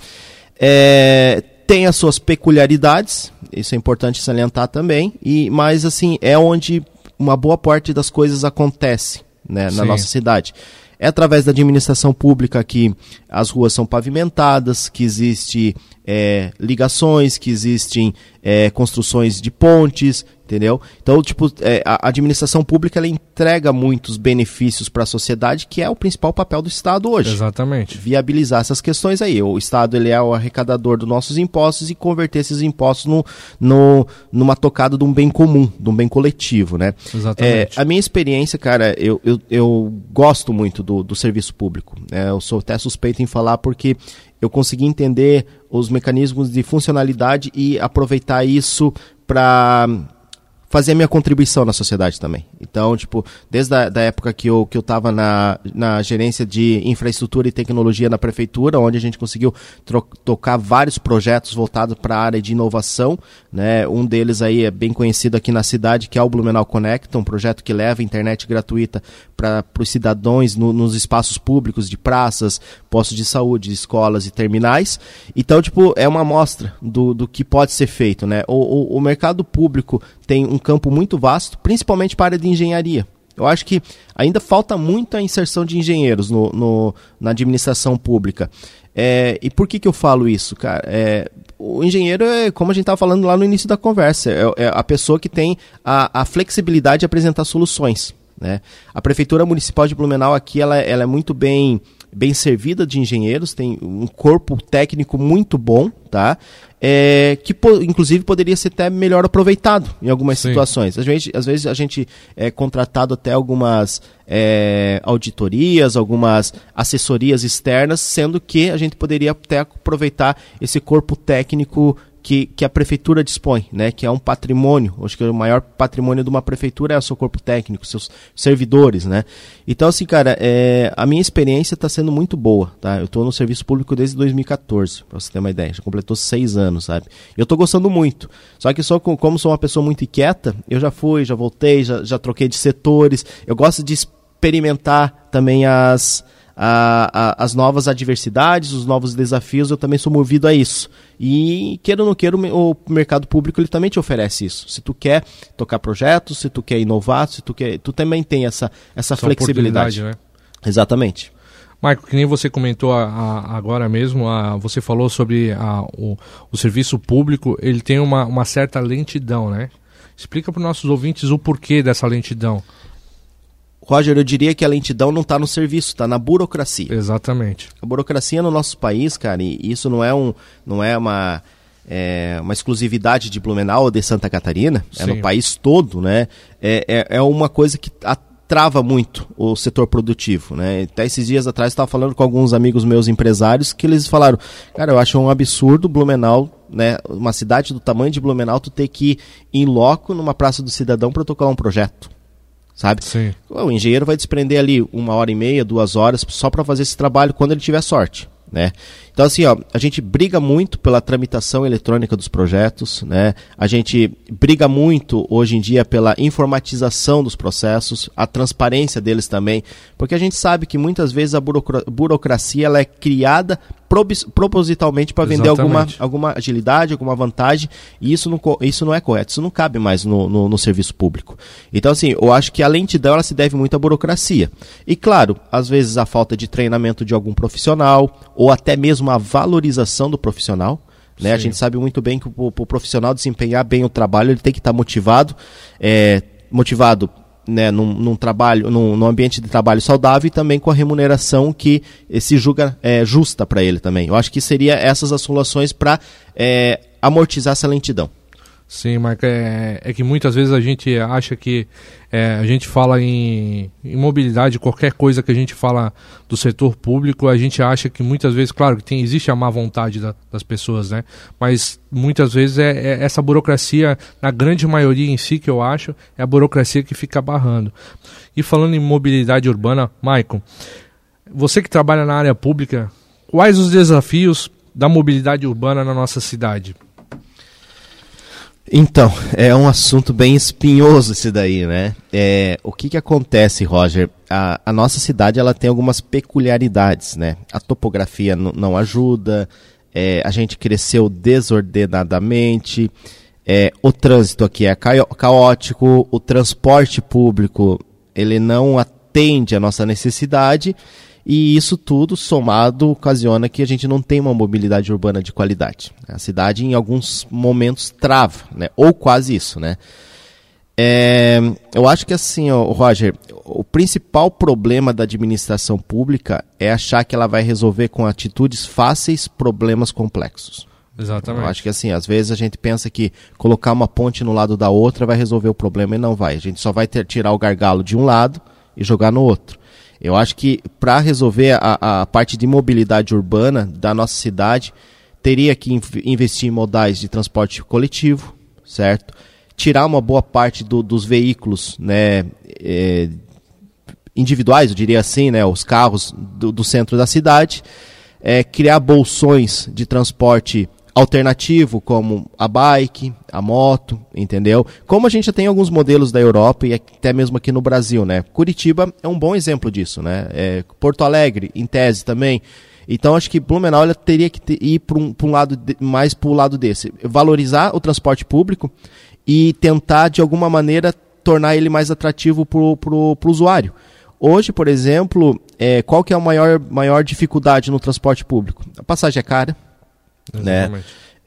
É, tem as suas peculiaridades, isso é importante salientar também, e mas assim, é onde uma boa parte das coisas acontece né, na nossa cidade. É através da administração pública que as ruas são pavimentadas, que existe é, ligações, que existem é, construções de pontes, entendeu? Então, tipo, é, a administração pública ela entrega muitos benefícios para a sociedade, que é o principal papel do Estado hoje. Exatamente. Viabilizar essas questões aí. O Estado ele é o arrecadador dos nossos impostos e converter esses impostos no, no, numa tocada de um bem comum, de um bem coletivo, né? Exatamente. É, a minha experiência, cara, eu, eu, eu gosto muito do, do serviço público. É, eu sou até suspeito em falar porque eu consegui entender os mecanismos de funcionalidade e aproveitar isso para fazer a minha contribuição na sociedade também. Então, tipo, desde a da época que eu, que eu estava na, na gerência de infraestrutura e tecnologia na prefeitura, onde a gente conseguiu tocar vários projetos voltados para a área de inovação, né? Um deles aí é bem conhecido aqui na cidade, que é o Blumenau Connect, um projeto que leva internet gratuita para os cidadãos no, nos espaços públicos de praças, postos de saúde, escolas e terminais. Então, tipo, é uma amostra do, do que pode ser feito, né? O, o, o mercado público tem um campo muito vasto, principalmente para a área de engenharia. Eu acho que ainda falta muita inserção de engenheiros no, no na administração pública. É, e por que, que eu falo isso, cara? É, o engenheiro é, como a gente estava falando lá no início da conversa, é, é a pessoa que tem a, a, flexibilidade de apresentar soluções. Né? A Prefeitura Municipal de Blumenau aqui ela, ela é muito bem bem servida de engenheiros, tem um corpo técnico muito bom, tá? É, que inclusive poderia ser até melhor aproveitado em algumas Sim. situações. Às vezes, às vezes a gente é contratado até algumas é, auditorias, algumas assessorias externas, sendo que a gente poderia até aproveitar esse corpo técnico que, que a prefeitura dispõe, né? Que é um patrimônio. Acho que o maior patrimônio de uma prefeitura é o seu corpo técnico, seus servidores, né? Então, assim, cara, é, a minha experiência está sendo muito boa, tá? Eu estou no serviço público desde 2014, para você ter uma ideia. Já completou seis anos, sabe? Eu estou gostando muito. Só que só com, como sou uma pessoa muito inquieta, eu já fui, já voltei, já, já troquei de setores. Eu gosto de experimentar também as a, a, as novas adversidades, os novos desafios, eu também sou movido a isso. E queira ou não queira, o mercado público ele também te oferece isso. Se tu quer tocar projetos, se tu quer inovar, se tu quer, tu também tem essa, essa, essa flexibilidade. Né? Exatamente. Marco, que nem você comentou a, a, agora mesmo, a, você falou sobre o, o, serviço público, ele tem uma, uma certa lentidão, né? Explica para os nossos ouvintes o porquê dessa lentidão. Roger, eu diria que a lentidão não está no serviço, está na burocracia. Exatamente. A burocracia no nosso país, cara, e isso não é, um, não é uma, é, uma exclusividade de Blumenau ou de Santa Catarina, Sim. é no país todo, né? É, é, é uma coisa que trava muito o setor produtivo, né? Até esses dias atrás estava falando com alguns amigos meus empresários que eles falaram, cara, eu acho um absurdo Blumenau, né? Uma cidade do tamanho de Blumenau, tu ter que ir em loco numa praça do cidadão para tocar um projeto sabe? Sim. O engenheiro vai desprender ali uma hora e meia, duas horas só para fazer esse trabalho quando ele tiver sorte. Né? Então assim, ó, a gente briga muito pela tramitação eletrônica dos projetos, né? A gente briga muito hoje em dia pela informatização dos processos, a transparência deles também, porque a gente sabe que muitas vezes a burocracia ela é criada propositalmente para vender alguma, alguma agilidade, alguma vantagem, e isso não, isso não é correto, isso não cabe mais no, no, no, serviço público. Então, assim, eu acho que a lentidão ela se deve muito à burocracia. E, claro, às vezes a falta de treinamento de algum profissional, ou até mesmo a valorização do profissional. Né? A gente sabe muito bem que o, o, profissional desempenhar bem o trabalho, ele tem que estar tá motivado, é, motivado né, num, num trabalho, num, num, ambiente de trabalho saudável e também com a remuneração que se julga é, justa para ele também. Eu acho que seria essas as soluções para é, amortizar essa lentidão. Sim, Marco, é, é, que muitas vezes a gente acha que é, a gente fala em, em, mobilidade, qualquer coisa que a gente fala do setor público, a gente acha que muitas vezes, claro, que tem, existe a má vontade da, das pessoas, né? Mas muitas vezes é, é, essa burocracia, na grande maioria em si, que eu acho, é a burocracia que fica barrando. E falando em mobilidade urbana, Maicon, você que trabalha na área pública, quais os desafios da mobilidade urbana na nossa cidade? Então, é um assunto bem espinhoso esse daí, né? É, o que, que acontece, Roger? A, a nossa cidade ela tem algumas peculiaridades, né? A topografia não ajuda, é, a gente cresceu desordenadamente, é, o trânsito aqui é caótico, o transporte público ele não atende a nossa necessidade e isso tudo somado ocasiona que a gente não tem uma mobilidade urbana de qualidade. A cidade em alguns momentos trava, né? ou quase isso. Né? É, eu acho que assim, ó, Roger, o principal problema da administração pública é achar que ela vai resolver com atitudes fáceis problemas complexos. Exatamente. Eu acho que assim, às vezes a gente pensa que colocar uma ponte no lado da outra vai resolver o problema e não vai. A gente só vai ter, tirar o gargalo de um lado e jogar no outro. Eu acho que para resolver a, a parte de mobilidade urbana da nossa cidade, teria que investir em modais de transporte coletivo, certo? Tirar uma boa parte do, dos veículos, né, é, individuais, eu diria assim, né, os carros do, do centro da cidade, é, criar bolsões de transporte alternativo, como a bike, a moto, entendeu? Como a gente já tem alguns modelos da Europa e até mesmo aqui no Brasil, né? Curitiba é um bom exemplo disso, né? É, Porto Alegre, em tese também. Então acho que Blumenau ela teria que ter, ir para um, um, lado de, mais para o lado desse, valorizar o transporte público e tentar de alguma maneira tornar ele mais atrativo para o usuário. Hoje, por exemplo, é, qual que é a maior, maior dificuldade no transporte público? A passagem é cara, né?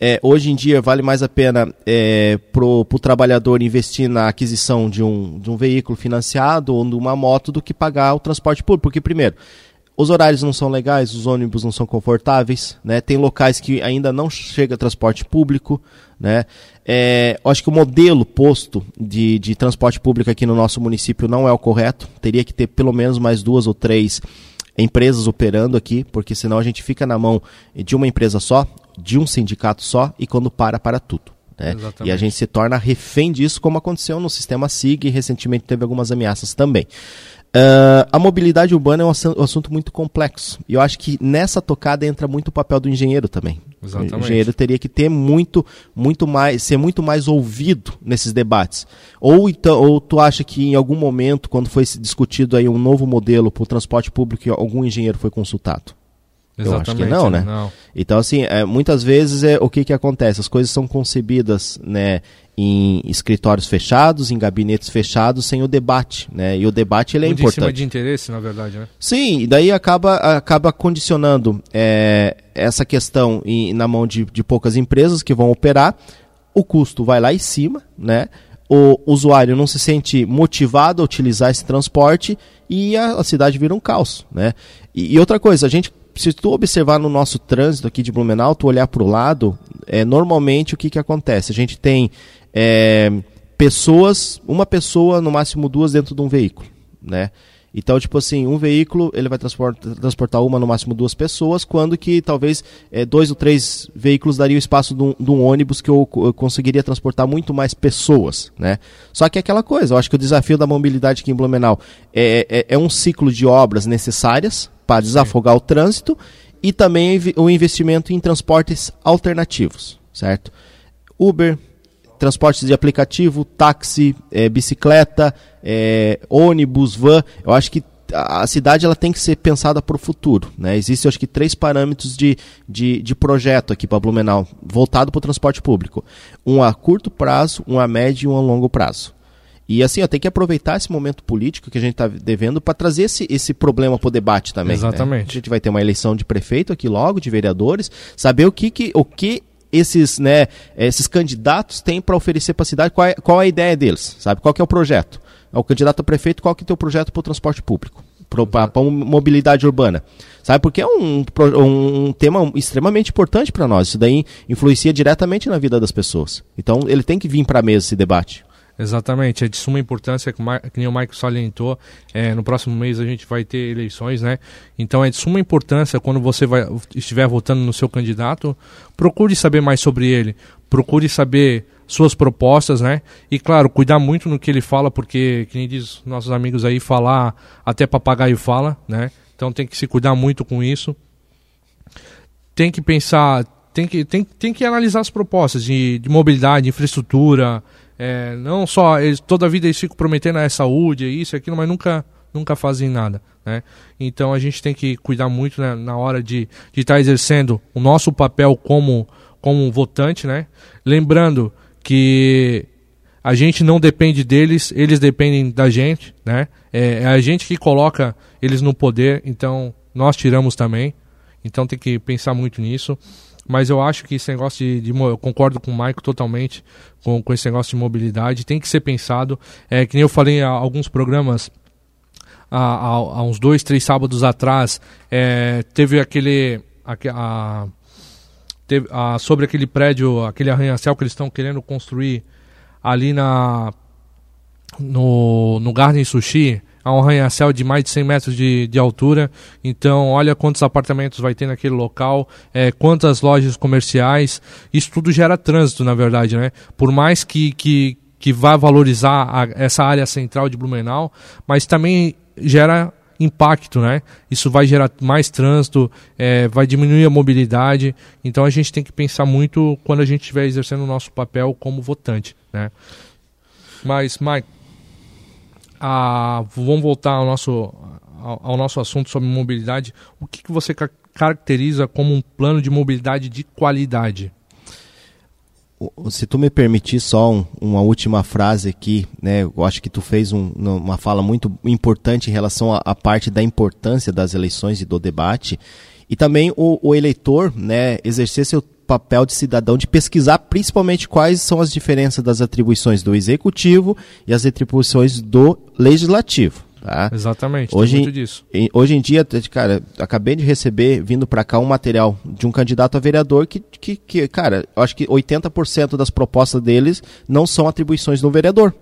É, hoje em dia vale mais a pena é, para o trabalhador investir na aquisição de um, de um veículo financiado ou de uma moto do que pagar o transporte público. Porque, primeiro, os horários não são legais, os ônibus não são confortáveis, né? tem locais que ainda não chega transporte público. Né? É, acho que o modelo posto de, de transporte público aqui no nosso município não é o correto. Teria que ter pelo menos mais duas ou três empresas operando aqui, porque senão a gente fica na mão de uma empresa só. De um sindicato só e quando para, para tudo. Né? E a gente se torna refém disso, como aconteceu no sistema SIG e recentemente teve algumas ameaças também. Uh, a mobilidade urbana é um assunto muito complexo. E eu acho que nessa tocada entra muito o papel do engenheiro também. Exatamente. O engenheiro teria que ter muito, muito mais, ser muito mais ouvido nesses debates. Ou, então, ou tu acha que em algum momento, quando foi discutido aí um novo modelo para o transporte público, algum engenheiro foi consultado? Exatamente, eu acho que não, né? Não. Então, assim, é, muitas vezes é, o que, que acontece? As coisas são concebidas né, em escritórios fechados, em gabinetes fechados, sem o debate, né? E o debate ele é Muito importante. Em cima de interesse, na verdade, né? Sim, e daí acaba, acaba condicionando é, essa questão em, na mão de, de poucas empresas que vão operar, o custo vai lá em cima, né? O usuário não se sente motivado a utilizar esse transporte e a, a cidade vira um caos, né? E, e outra coisa, a gente se tu observar no nosso trânsito aqui de Blumenau, tu olhar para o lado, é, normalmente o que, que acontece? A gente tem é, pessoas, uma pessoa, no máximo duas dentro de um veículo, né? Então, tipo assim, um veículo ele vai transportar, uma, no máximo duas pessoas, quando que talvez é, dois ou três veículos daria o espaço de um, de um ônibus que eu, eu, conseguiria transportar muito mais pessoas, né? Só que é aquela coisa, eu acho que o desafio da mobilidade aqui em Blumenau é, é, é um ciclo de obras necessárias para desafogar o trânsito e também o investimento em transportes alternativos, certo? Uber, transportes de aplicativo, táxi, é, bicicleta, é, ônibus, van. Eu acho que a cidade ela tem que ser pensada para o futuro. Né? Existem, acho que, três parâmetros de, de, de projeto aqui para Blumenau, voltado para o transporte público. Um a curto prazo, um a médio e um a longo prazo. E assim, ó, tem que aproveitar esse momento político que a gente está devendo para trazer esse, esse problema para o debate também. Né? Exatamente. Né? A gente vai ter uma eleição de prefeito aqui logo, de vereadores, saber o que, que, o que esses, né, esses candidatos têm para oferecer para a cidade, qual é, qual é a ideia deles, sabe? Qual é o projeto? É o candidato a prefeito, qual que é o teu projeto para o transporte público? Para a mobilidade urbana. Sabe? Porque é um, um tema extremamente importante para nós. Isso daí influencia diretamente na vida das pessoas. Então ele tem que vir para a mesa esse debate. Exatamente, é de suma importância, que nem o Michael salientou, é, no próximo mês a gente vai ter eleições, né? Então é de suma importância quando você vai, estiver votando no seu candidato, procure saber mais sobre ele, procure saber suas propostas, né? E claro, cuidar muito no que ele fala, porque, que nem diz nossos amigos aí, falar até papagaio fala, né? Então tem que se cuidar muito com isso. Tem que pensar, tem que, tem, tem que analisar as propostas de, de mobilidade, infraestrutura, é, não só, eles, toda a vida eles ficam prometendo a saúde, isso e aquilo, mas nunca, nunca fazem nada. Né? Então a gente tem que cuidar muito né, na hora de estar tá exercendo o nosso papel como, como votante. Né? Lembrando que a gente não depende deles, eles dependem da gente. Né? É, é a gente que coloca eles no poder, então nós tiramos também. Então tem que pensar muito nisso. Mas eu acho que esse negócio de, de eu concordo com o Maico totalmente com, com esse negócio de mobilidade, tem que ser pensado. É que nem eu falei em alguns programas há, há, há uns dois, três sábados atrás, é, teve aquele. A, a, teve, a, sobre aquele prédio, aquele arranha-céu que eles estão querendo construir ali na no, no Garden Sushi a um arranha-céu de mais de 100 metros de, de altura. Então, olha quantos apartamentos vai ter naquele local, é, quantas lojas comerciais. Isso tudo gera trânsito, na verdade, né? Por mais que, que, que vá valorizar a, essa área central de Blumenau, mas também gera impacto, né? Isso vai gerar mais trânsito, é, vai diminuir a mobilidade. Então a gente tem que pensar muito quando a gente estiver exercendo o nosso papel como votante, né? Mas, Mike, a, vamos voltar ao nosso, ao, nosso assunto sobre mobilidade. O que, que você ca caracteriza como um plano de mobilidade de qualidade? Se tu me permitir só um, uma última frase aqui, né? Eu acho que tu fez um, uma fala muito importante em relação à parte da importância das eleições e do debate. E também o, o eleitor, né, exercer seu papel de cidadão de pesquisar principalmente quais são as diferenças das atribuições do executivo e as atribuições do legislativo. Tá? Exatamente, hoje. Em, hoje em dia, cara, acabei de receber, vindo para cá, um material de um candidato a vereador que, que, que cara, acho que 80% das propostas deles não são atribuições do vereador.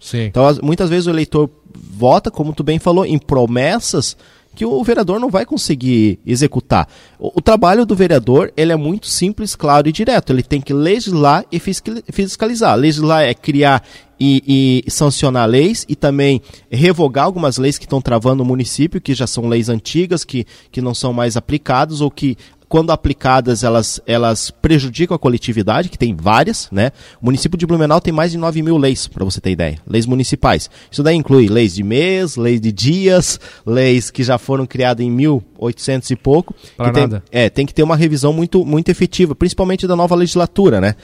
Sim. Então, muitas vezes o eleitor vota, como tu bem falou, em promessas que o vereador não vai conseguir executar. O, o, trabalho do vereador ele é muito simples, claro e direto. Ele tem que legislar e fiscalizar. Legislar é criar e, e, sancionar leis e também revogar algumas leis que estão travando o município, que já são leis antigas, que, que não são mais aplicadas ou que quando aplicadas, elas, elas prejudicam a coletividade, que tem várias, né? O município de Blumenau tem mais de 9 mil leis, para você ter ideia. Leis municipais. Isso daí inclui leis de mês, leis de dias, leis que já foram criadas em 1800 e pouco. Para nada. Tem, é, tem que ter uma revisão muito, muito efetiva, principalmente da nova legislatura, né?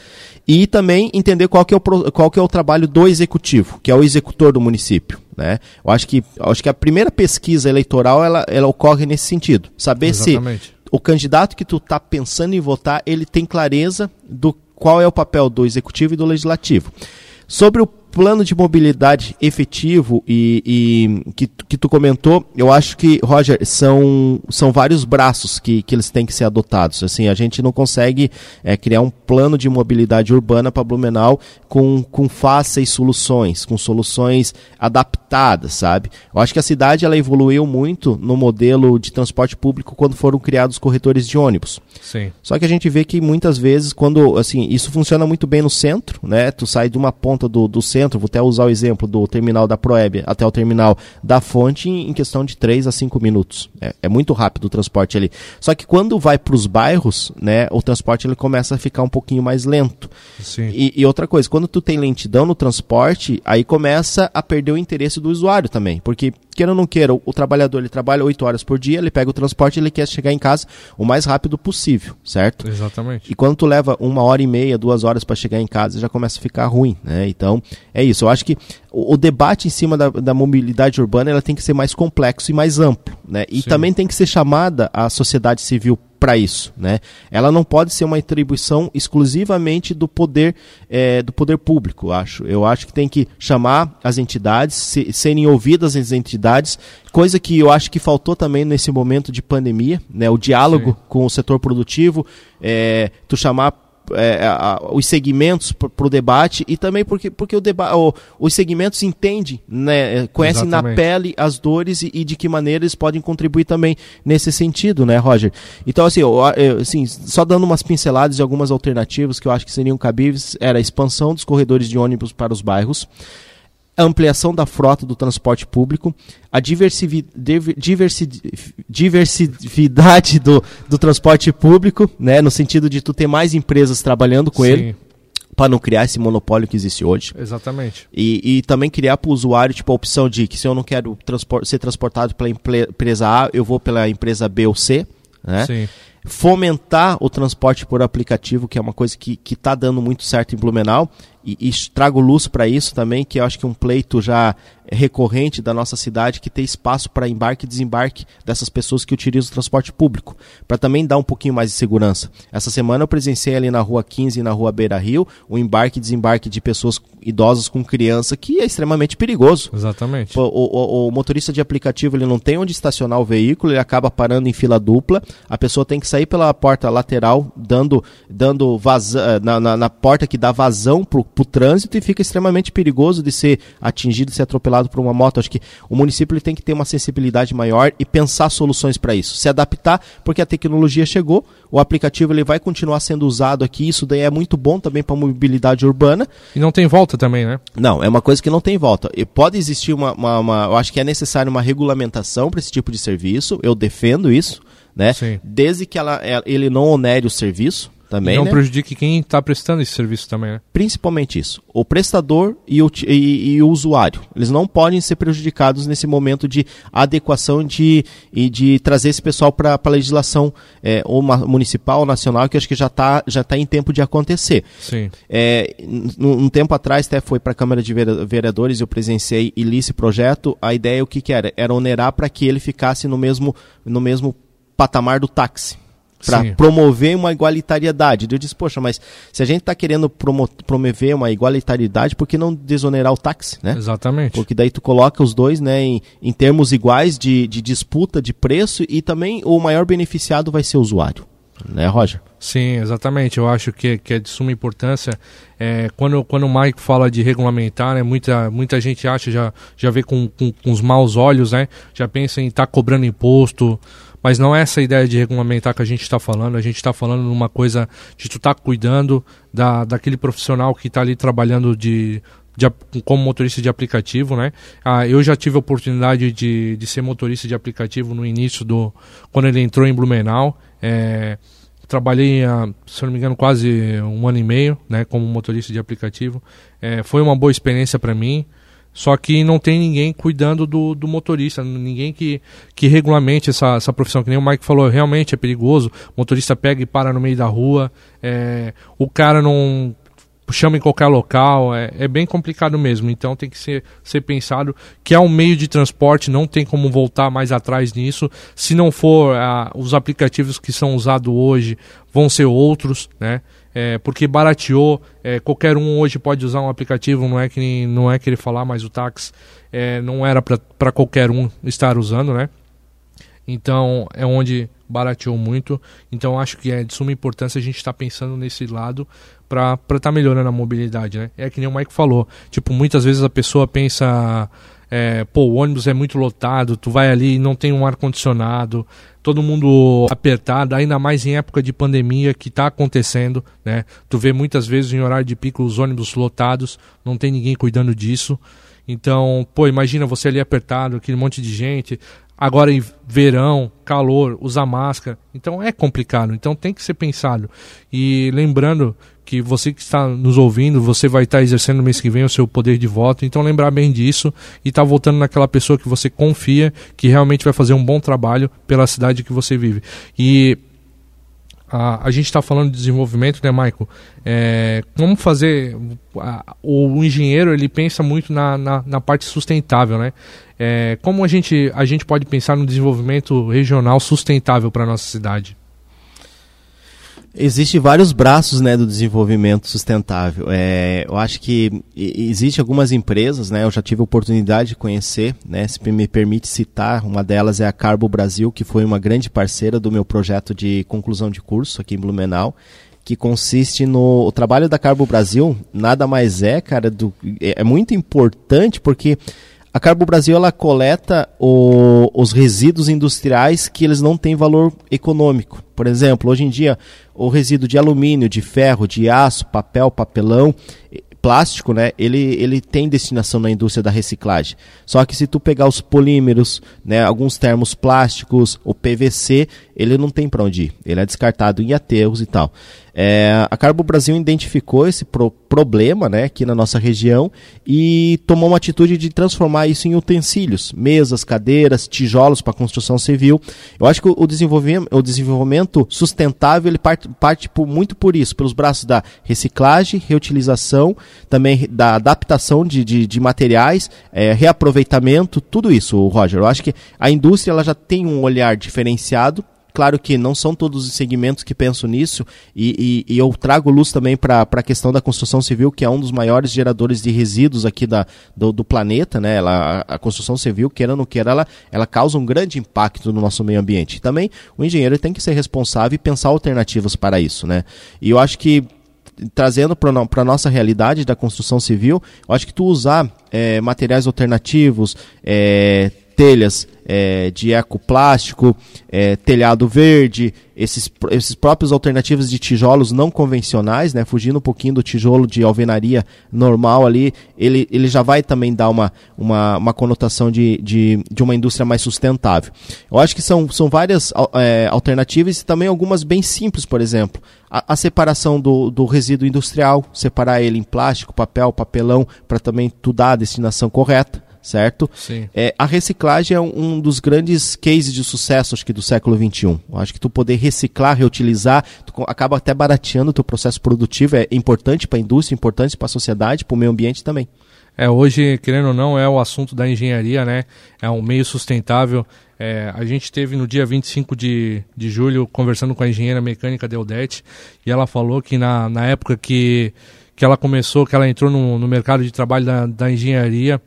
E também entender qual que, é o, qual que é o trabalho do executivo, que é o executor do município. Né? Eu acho que, acho que a primeira pesquisa eleitoral ela, ela ocorre nesse sentido. Saber Exatamente. se o candidato que tu está pensando em votar, ele tem clareza do qual é o papel do executivo e do legislativo. Sobre o plano de mobilidade efetivo e, e, que, que tu comentou, eu acho que, Roger, são, são vários braços que, que eles têm que ser adotados. Assim, a gente não consegue é, criar um plano de mobilidade urbana para Blumenau com, com fáceis soluções, com soluções adaptadas, sabe? Eu acho que a cidade ela evoluiu muito no modelo de transporte público quando foram criados corretores de ônibus. Sim. Só que a gente vê que muitas vezes, quando, assim, isso funciona muito bem no centro, né? Tu sai de uma ponta do, do centro centro, vou até usar o exemplo do terminal da Proeb até o terminal da fonte em questão de 3 a 5 minutos. É, é muito rápido o transporte ali. Só que quando vai para os bairros, né, o transporte ele começa a ficar um pouquinho mais lento. E, e, outra coisa, quando tu tem lentidão no transporte, aí começa a perder o interesse do usuário também. Porque queira ou não queira, o, o, trabalhador ele trabalha 8 horas por dia, ele pega o transporte ele quer chegar em casa o mais rápido possível, certo? Exatamente. E quando tu leva uma hora e meia, duas horas para chegar em casa, já começa a ficar ruim, né? Então, é isso. Eu acho que o, o debate em cima da, da, mobilidade urbana ela tem que ser mais complexo e mais amplo, né? E Sim. também tem que ser chamada a sociedade civil para isso, né? Ela não pode ser uma atribuição exclusivamente do poder é, do poder público, acho. Eu acho que tem que chamar as entidades, se, serem ouvidas as entidades, coisa que eu acho que faltou também nesse momento de pandemia, né? O diálogo Sim. com o setor produtivo, é, tu chamar é, a, os segmentos para o debate e também porque, porque o deba o, os segmentos entendem, né, conhecem Exatamente. na pele as dores e, e, de que maneira eles podem contribuir também nesse sentido, né, Roger? Então, assim, eu, eu, assim, só dando umas pinceladas e algumas alternativas que eu acho que seriam cabíveis, era a expansão dos corredores de ônibus para os bairros, a ampliação da frota do transporte público, a diversi diversi diversidade do, do transporte público, né, no sentido de tu ter mais empresas trabalhando com Sim. ele para não criar esse monopólio que existe hoje. Exatamente. E, e também criar para o usuário tipo, a opção de que se eu não quero transpor ser transportado pela empresa A, eu vou pela empresa B ou C. Né? Sim fomentar o transporte por aplicativo, que é uma coisa que está dando muito certo em Blumenau, e, e trago luz para isso também, que eu acho que é um pleito já recorrente da nossa cidade, que tem espaço para embarque e desembarque dessas pessoas que utilizam o transporte público, para também dar um pouquinho mais de segurança. Essa semana eu presenciei ali na Rua 15 e na Rua Beira Rio, o embarque e desembarque de pessoas idosas com criança, que é extremamente perigoso. Exatamente. O, o, o, motorista de aplicativo ele não tem onde estacionar o veículo, ele acaba parando em fila dupla, a pessoa tem que sair pela porta lateral, dando, dando vazão, eh, na, na, na porta que dá vazão para o trânsito e fica extremamente perigoso de ser atingido, de ser atropelado por uma moto. Acho que o município ele tem que ter uma sensibilidade maior e pensar soluções para isso. Se adaptar, porque a tecnologia chegou, o aplicativo ele vai continuar sendo usado aqui, isso daí é muito bom também para a mobilidade urbana. E não tem volta também, né? Não, é uma coisa que não tem volta. E pode existir uma, uma, uma eu acho que é necessário uma regulamentação para esse tipo de serviço, eu defendo isso, né? Sim. Desde que ela, ele não onere o serviço, também. E não né? prejudique quem está prestando esse serviço também, né? Principalmente isso. O prestador e o, e, e o usuário. Eles não podem ser prejudicados nesse momento de adequação de, e de trazer esse pessoal para a legislação é, ou municipal ou nacional, que acho que já está já tá em tempo de acontecer. Sim. É, um, um tempo atrás, até foi para a Câmara de Vereadores, eu presenciei e li esse projeto. A ideia, o que, que era? Era onerar para que ele ficasse no mesmo, no mesmo patamar do táxi para promover uma igualitariedade. Eu disse, poxa, mas se a gente está querendo promover uma igualitariedade, por que não desonerar o táxi, né? Exatamente. Porque daí tu coloca os dois, né, em, em termos iguais de, de disputa de preço e também o maior beneficiado vai ser o usuário. né, Roger? Sim, exatamente. Eu acho que, que é de suma importância. É, quando, quando o Mike fala de regulamentar, né, muita, muita gente acha, já, já vê com, com, com os maus olhos, né? Já pensa em estar tá cobrando imposto. Mas não é essa ideia de regulamentar que a gente está falando. A gente está falando numa coisa de tu estar tá cuidando da, daquele profissional que está ali trabalhando de, de, como motorista de aplicativo, né? Ah, eu já tive a oportunidade de, de ser motorista de aplicativo no início do quando ele entrou em Blumenau. É, trabalhei, ah, se não me engano, quase um ano e meio, né, como motorista de aplicativo. É, foi uma boa experiência para mim. Só que não tem ninguém cuidando do, do motorista, ninguém que, que regulamente essa, essa profissão. Que nem o Mike falou, realmente é perigoso. O motorista pega e para no meio da rua. É, o cara não chama em qualquer local, é, é, bem complicado mesmo. Então tem que ser, ser pensado que é um meio de transporte, não tem como voltar mais atrás nisso. Se não for ah, os aplicativos que são usados hoje, vão ser outros, né? É, porque barateou, é, qualquer um hoje pode usar um aplicativo, não é que não é que ele falar, mas o táxi é, não era para qualquer um estar usando, né? Então é onde barateou muito. Então acho que é de suma importância a gente estar tá pensando nesse lado para estar tá melhorando a mobilidade, né? É que nem o Mike falou. Tipo, muitas vezes a pessoa pensa, é, pô, o ônibus é muito lotado, tu vai ali e não tem um ar-condicionado, todo mundo apertado, ainda mais em época de pandemia que está acontecendo, né? Tu vê muitas vezes em horário de pico os ônibus lotados, não tem ninguém cuidando disso. Então, pô, imagina você ali apertado, aquele monte de gente, Agora em verão, calor, usar máscara. Então é complicado. Então tem que ser pensado. E lembrando que você que está nos ouvindo, você vai estar exercendo no mês que vem o seu poder de voto. Então lembrar bem disso e estar tá voltando naquela pessoa que você confia, que realmente vai fazer um bom trabalho pela cidade que você vive. E a, a gente está falando de desenvolvimento, né, Michael? É, como fazer. A, o, engenheiro ele pensa muito na, na, na parte sustentável, né? É, como a gente, a gente pode pensar no desenvolvimento regional sustentável para a nossa cidade? Existem vários braços né, do desenvolvimento sustentável. É, eu acho que existe algumas empresas, né, eu já tive a oportunidade de conhecer, né, se me permite citar, uma delas é a Carbo Brasil, que foi uma grande parceira do meu projeto de conclusão de curso aqui em Blumenau, que consiste no o trabalho da Carbo Brasil, nada mais é, cara, do, é, é muito importante porque a Carbo Brasil ela coleta o, os resíduos industriais que eles não têm valor econômico. Por exemplo, hoje em dia, o resíduo de alumínio, de ferro, de aço, papel, papelão, plástico, né, ele, ele tem destinação na indústria da reciclagem. Só que se tu pegar os polímeros, né, alguns termos plásticos, o PVC, ele não tem para onde ir. Ele é descartado em aterros e tal. É, a Carbo Brasil identificou esse pro problema né, aqui na nossa região e tomou uma atitude de transformar isso em utensílios, mesas, cadeiras, tijolos para construção civil. Eu acho que o desenvolvimento, o desenvolvimento sustentável ele parte, parte por, muito por isso, pelos braços da reciclagem, reutilização, também da adaptação de, de, de materiais, é, reaproveitamento, tudo isso, Roger. Eu acho que a indústria ela já tem um olhar diferenciado Claro que não são todos os segmentos que pensam nisso, e, e, e eu trago luz também para a questão da construção civil, que é um dos maiores geradores de resíduos aqui da, do, do planeta. Né? Ela, a, construção civil, queira ou não queira, ela, ela causa um grande impacto no nosso meio ambiente. Também o engenheiro tem que ser responsável e pensar alternativas para isso. Né? E eu acho que trazendo para a nossa realidade da construção civil, eu acho que tu usar é, materiais alternativos, é, telhas é, de ecoplástico, é, telhado verde, esses, esses próprios alternativas de tijolos não convencionais, né, fugindo um pouquinho do tijolo de alvenaria normal ali, ele, ele já vai também dar uma, uma, uma conotação de, de, de uma indústria mais sustentável. Eu acho que são, são várias é, alternativas e também algumas bem simples, por exemplo. A, a, separação do, do resíduo industrial, separar ele em plástico, papel, papelão, para também tu dar a destinação correta certo? Sim. É, a reciclagem é um, um, dos grandes cases de sucesso, acho que, do século XXI. Eu acho que tu poder reciclar, reutilizar, tu acaba até barateando o teu processo produtivo, é importante para a indústria, importante para a sociedade, para o meio ambiente também. É, hoje, querendo ou não, é o assunto da engenharia, né? É um meio sustentável. É, a gente teve no dia 25 de, de julho conversando com a engenheira mecânica Deodete e ela falou que na, na época que, que ela começou, que ela entrou no, no mercado de trabalho da, da engenharia,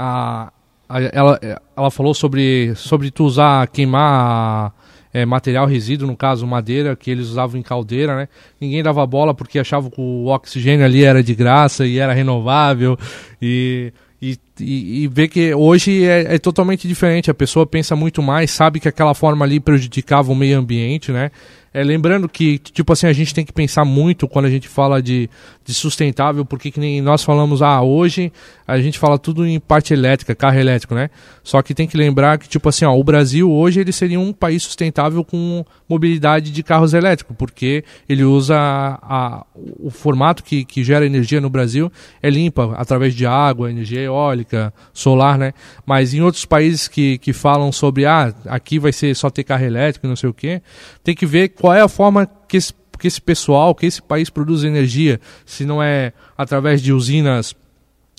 a, a, ela, ela falou sobre, sobre tu usar, queimar é, material resíduo, no caso madeira, que eles usavam em caldeira, né? Ninguém dava bola porque achava que o oxigênio ali era de graça e era renovável e e, e, e ver que hoje é, é, totalmente diferente. A pessoa pensa muito mais, sabe que aquela forma ali prejudicava o meio ambiente, né? É, lembrando que, tipo assim, a gente tem que pensar muito quando a gente fala de, de sustentável, porque que nem nós falamos, ah, hoje a gente fala tudo em parte elétrica, carro elétrico, né? Só que tem que lembrar que, tipo assim, ó, o Brasil hoje ele seria um país sustentável com mobilidade de carros elétricos, porque ele usa a, a, o formato que, que gera energia no Brasil é limpa, através de água, energia eólica, solar, né? Mas em outros países que, que falam sobre, ah, aqui vai ser só ter carro elétrico, não sei o quê, tem que ver qual é a forma que esse, que esse pessoal, que esse país produz energia, se não é através de usinas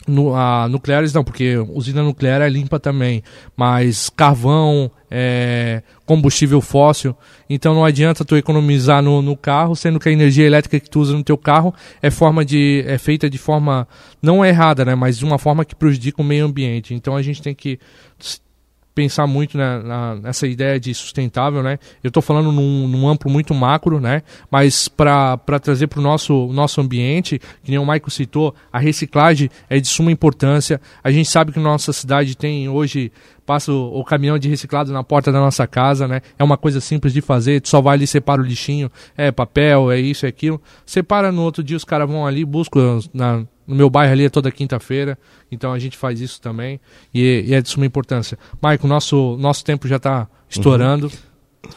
no, a, nucleares não, porque usina nuclear é limpa também, mas carvão, é, combustível fóssil, então não adianta tu economizar no, no, carro, sendo que a energia elétrica que tu usa no teu carro é forma de é feita de forma não errada, né, mas de uma forma que prejudica o meio ambiente. Então a gente tem que pensar muito na, na, nessa ideia de sustentável, né? Eu estou falando num, num, amplo muito macro, né? Mas para trazer para o nosso, nosso ambiente, que nem o Michael citou, a reciclagem é de suma importância. A gente sabe que nossa cidade tem hoje passa o, o, caminhão de reciclado na porta da nossa casa, né? É uma coisa simples de fazer, tu só vai ali, separa o lixinho, é papel, é isso, é aquilo. Separa no outro dia, os caras vão ali, buscam na, no meu bairro ali é toda quinta-feira, então a gente faz isso também e, e é de suma importância. Maicon, nosso, nosso tempo já está estourando. Uhum.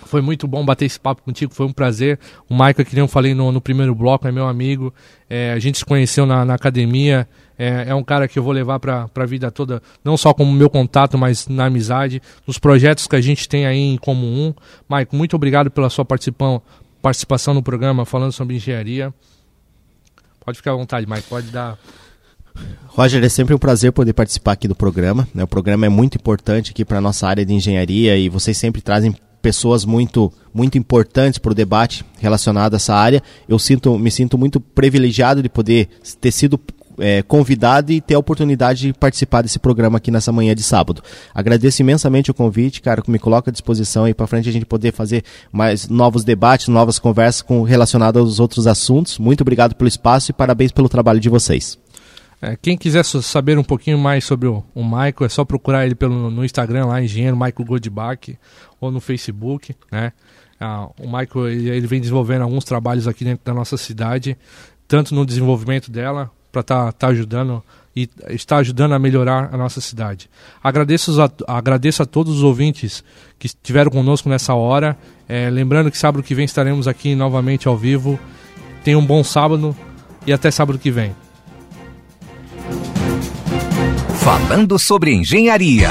Foi muito bom bater esse papo contigo, foi um prazer. O Maicon, que nem eu falei no, no primeiro bloco, é meu amigo. É, a gente se conheceu na, na academia. É, é, um cara que eu vou levar para a vida toda, não só como meu contato, mas na amizade, nos projetos que a gente tem aí em comum. Maicon, muito obrigado pela sua participação no programa falando sobre engenharia. Pode ficar à vontade, Mike, pode dar. Roger, é sempre um prazer poder participar aqui do programa. Né? O programa é muito importante aqui para a nossa área de engenharia e vocês sempre trazem pessoas muito muito importantes para o debate relacionado a essa área. Eu sinto, me sinto muito privilegiado de poder ter sido é, convidado e ter a oportunidade de participar desse programa aqui nessa manhã de sábado. Agradeço imensamente o convite, cara, que me coloca à disposição e para frente a gente poder fazer mais novos debates, novas conversas com relacionadas aos outros assuntos. Muito obrigado pelo espaço e parabéns pelo trabalho de vocês. É, quem quiser saber um pouquinho mais sobre o, o Michael, é só procurar ele pelo, no Instagram lá, Engenheiro Michael Goldbach, ou no Facebook, né? Ah, o Michael ele, vem desenvolvendo alguns trabalhos aqui dentro da nossa cidade, tanto no desenvolvimento dela, para estar tá, tá ajudando e está ajudando a melhorar a nossa cidade. Agradeço a, agradeço a todos os ouvintes que estiveram conosco nessa hora. É, lembrando que sábado que vem estaremos aqui novamente ao vivo. Tenha um bom sábado e até sábado que vem. Falando sobre engenharia.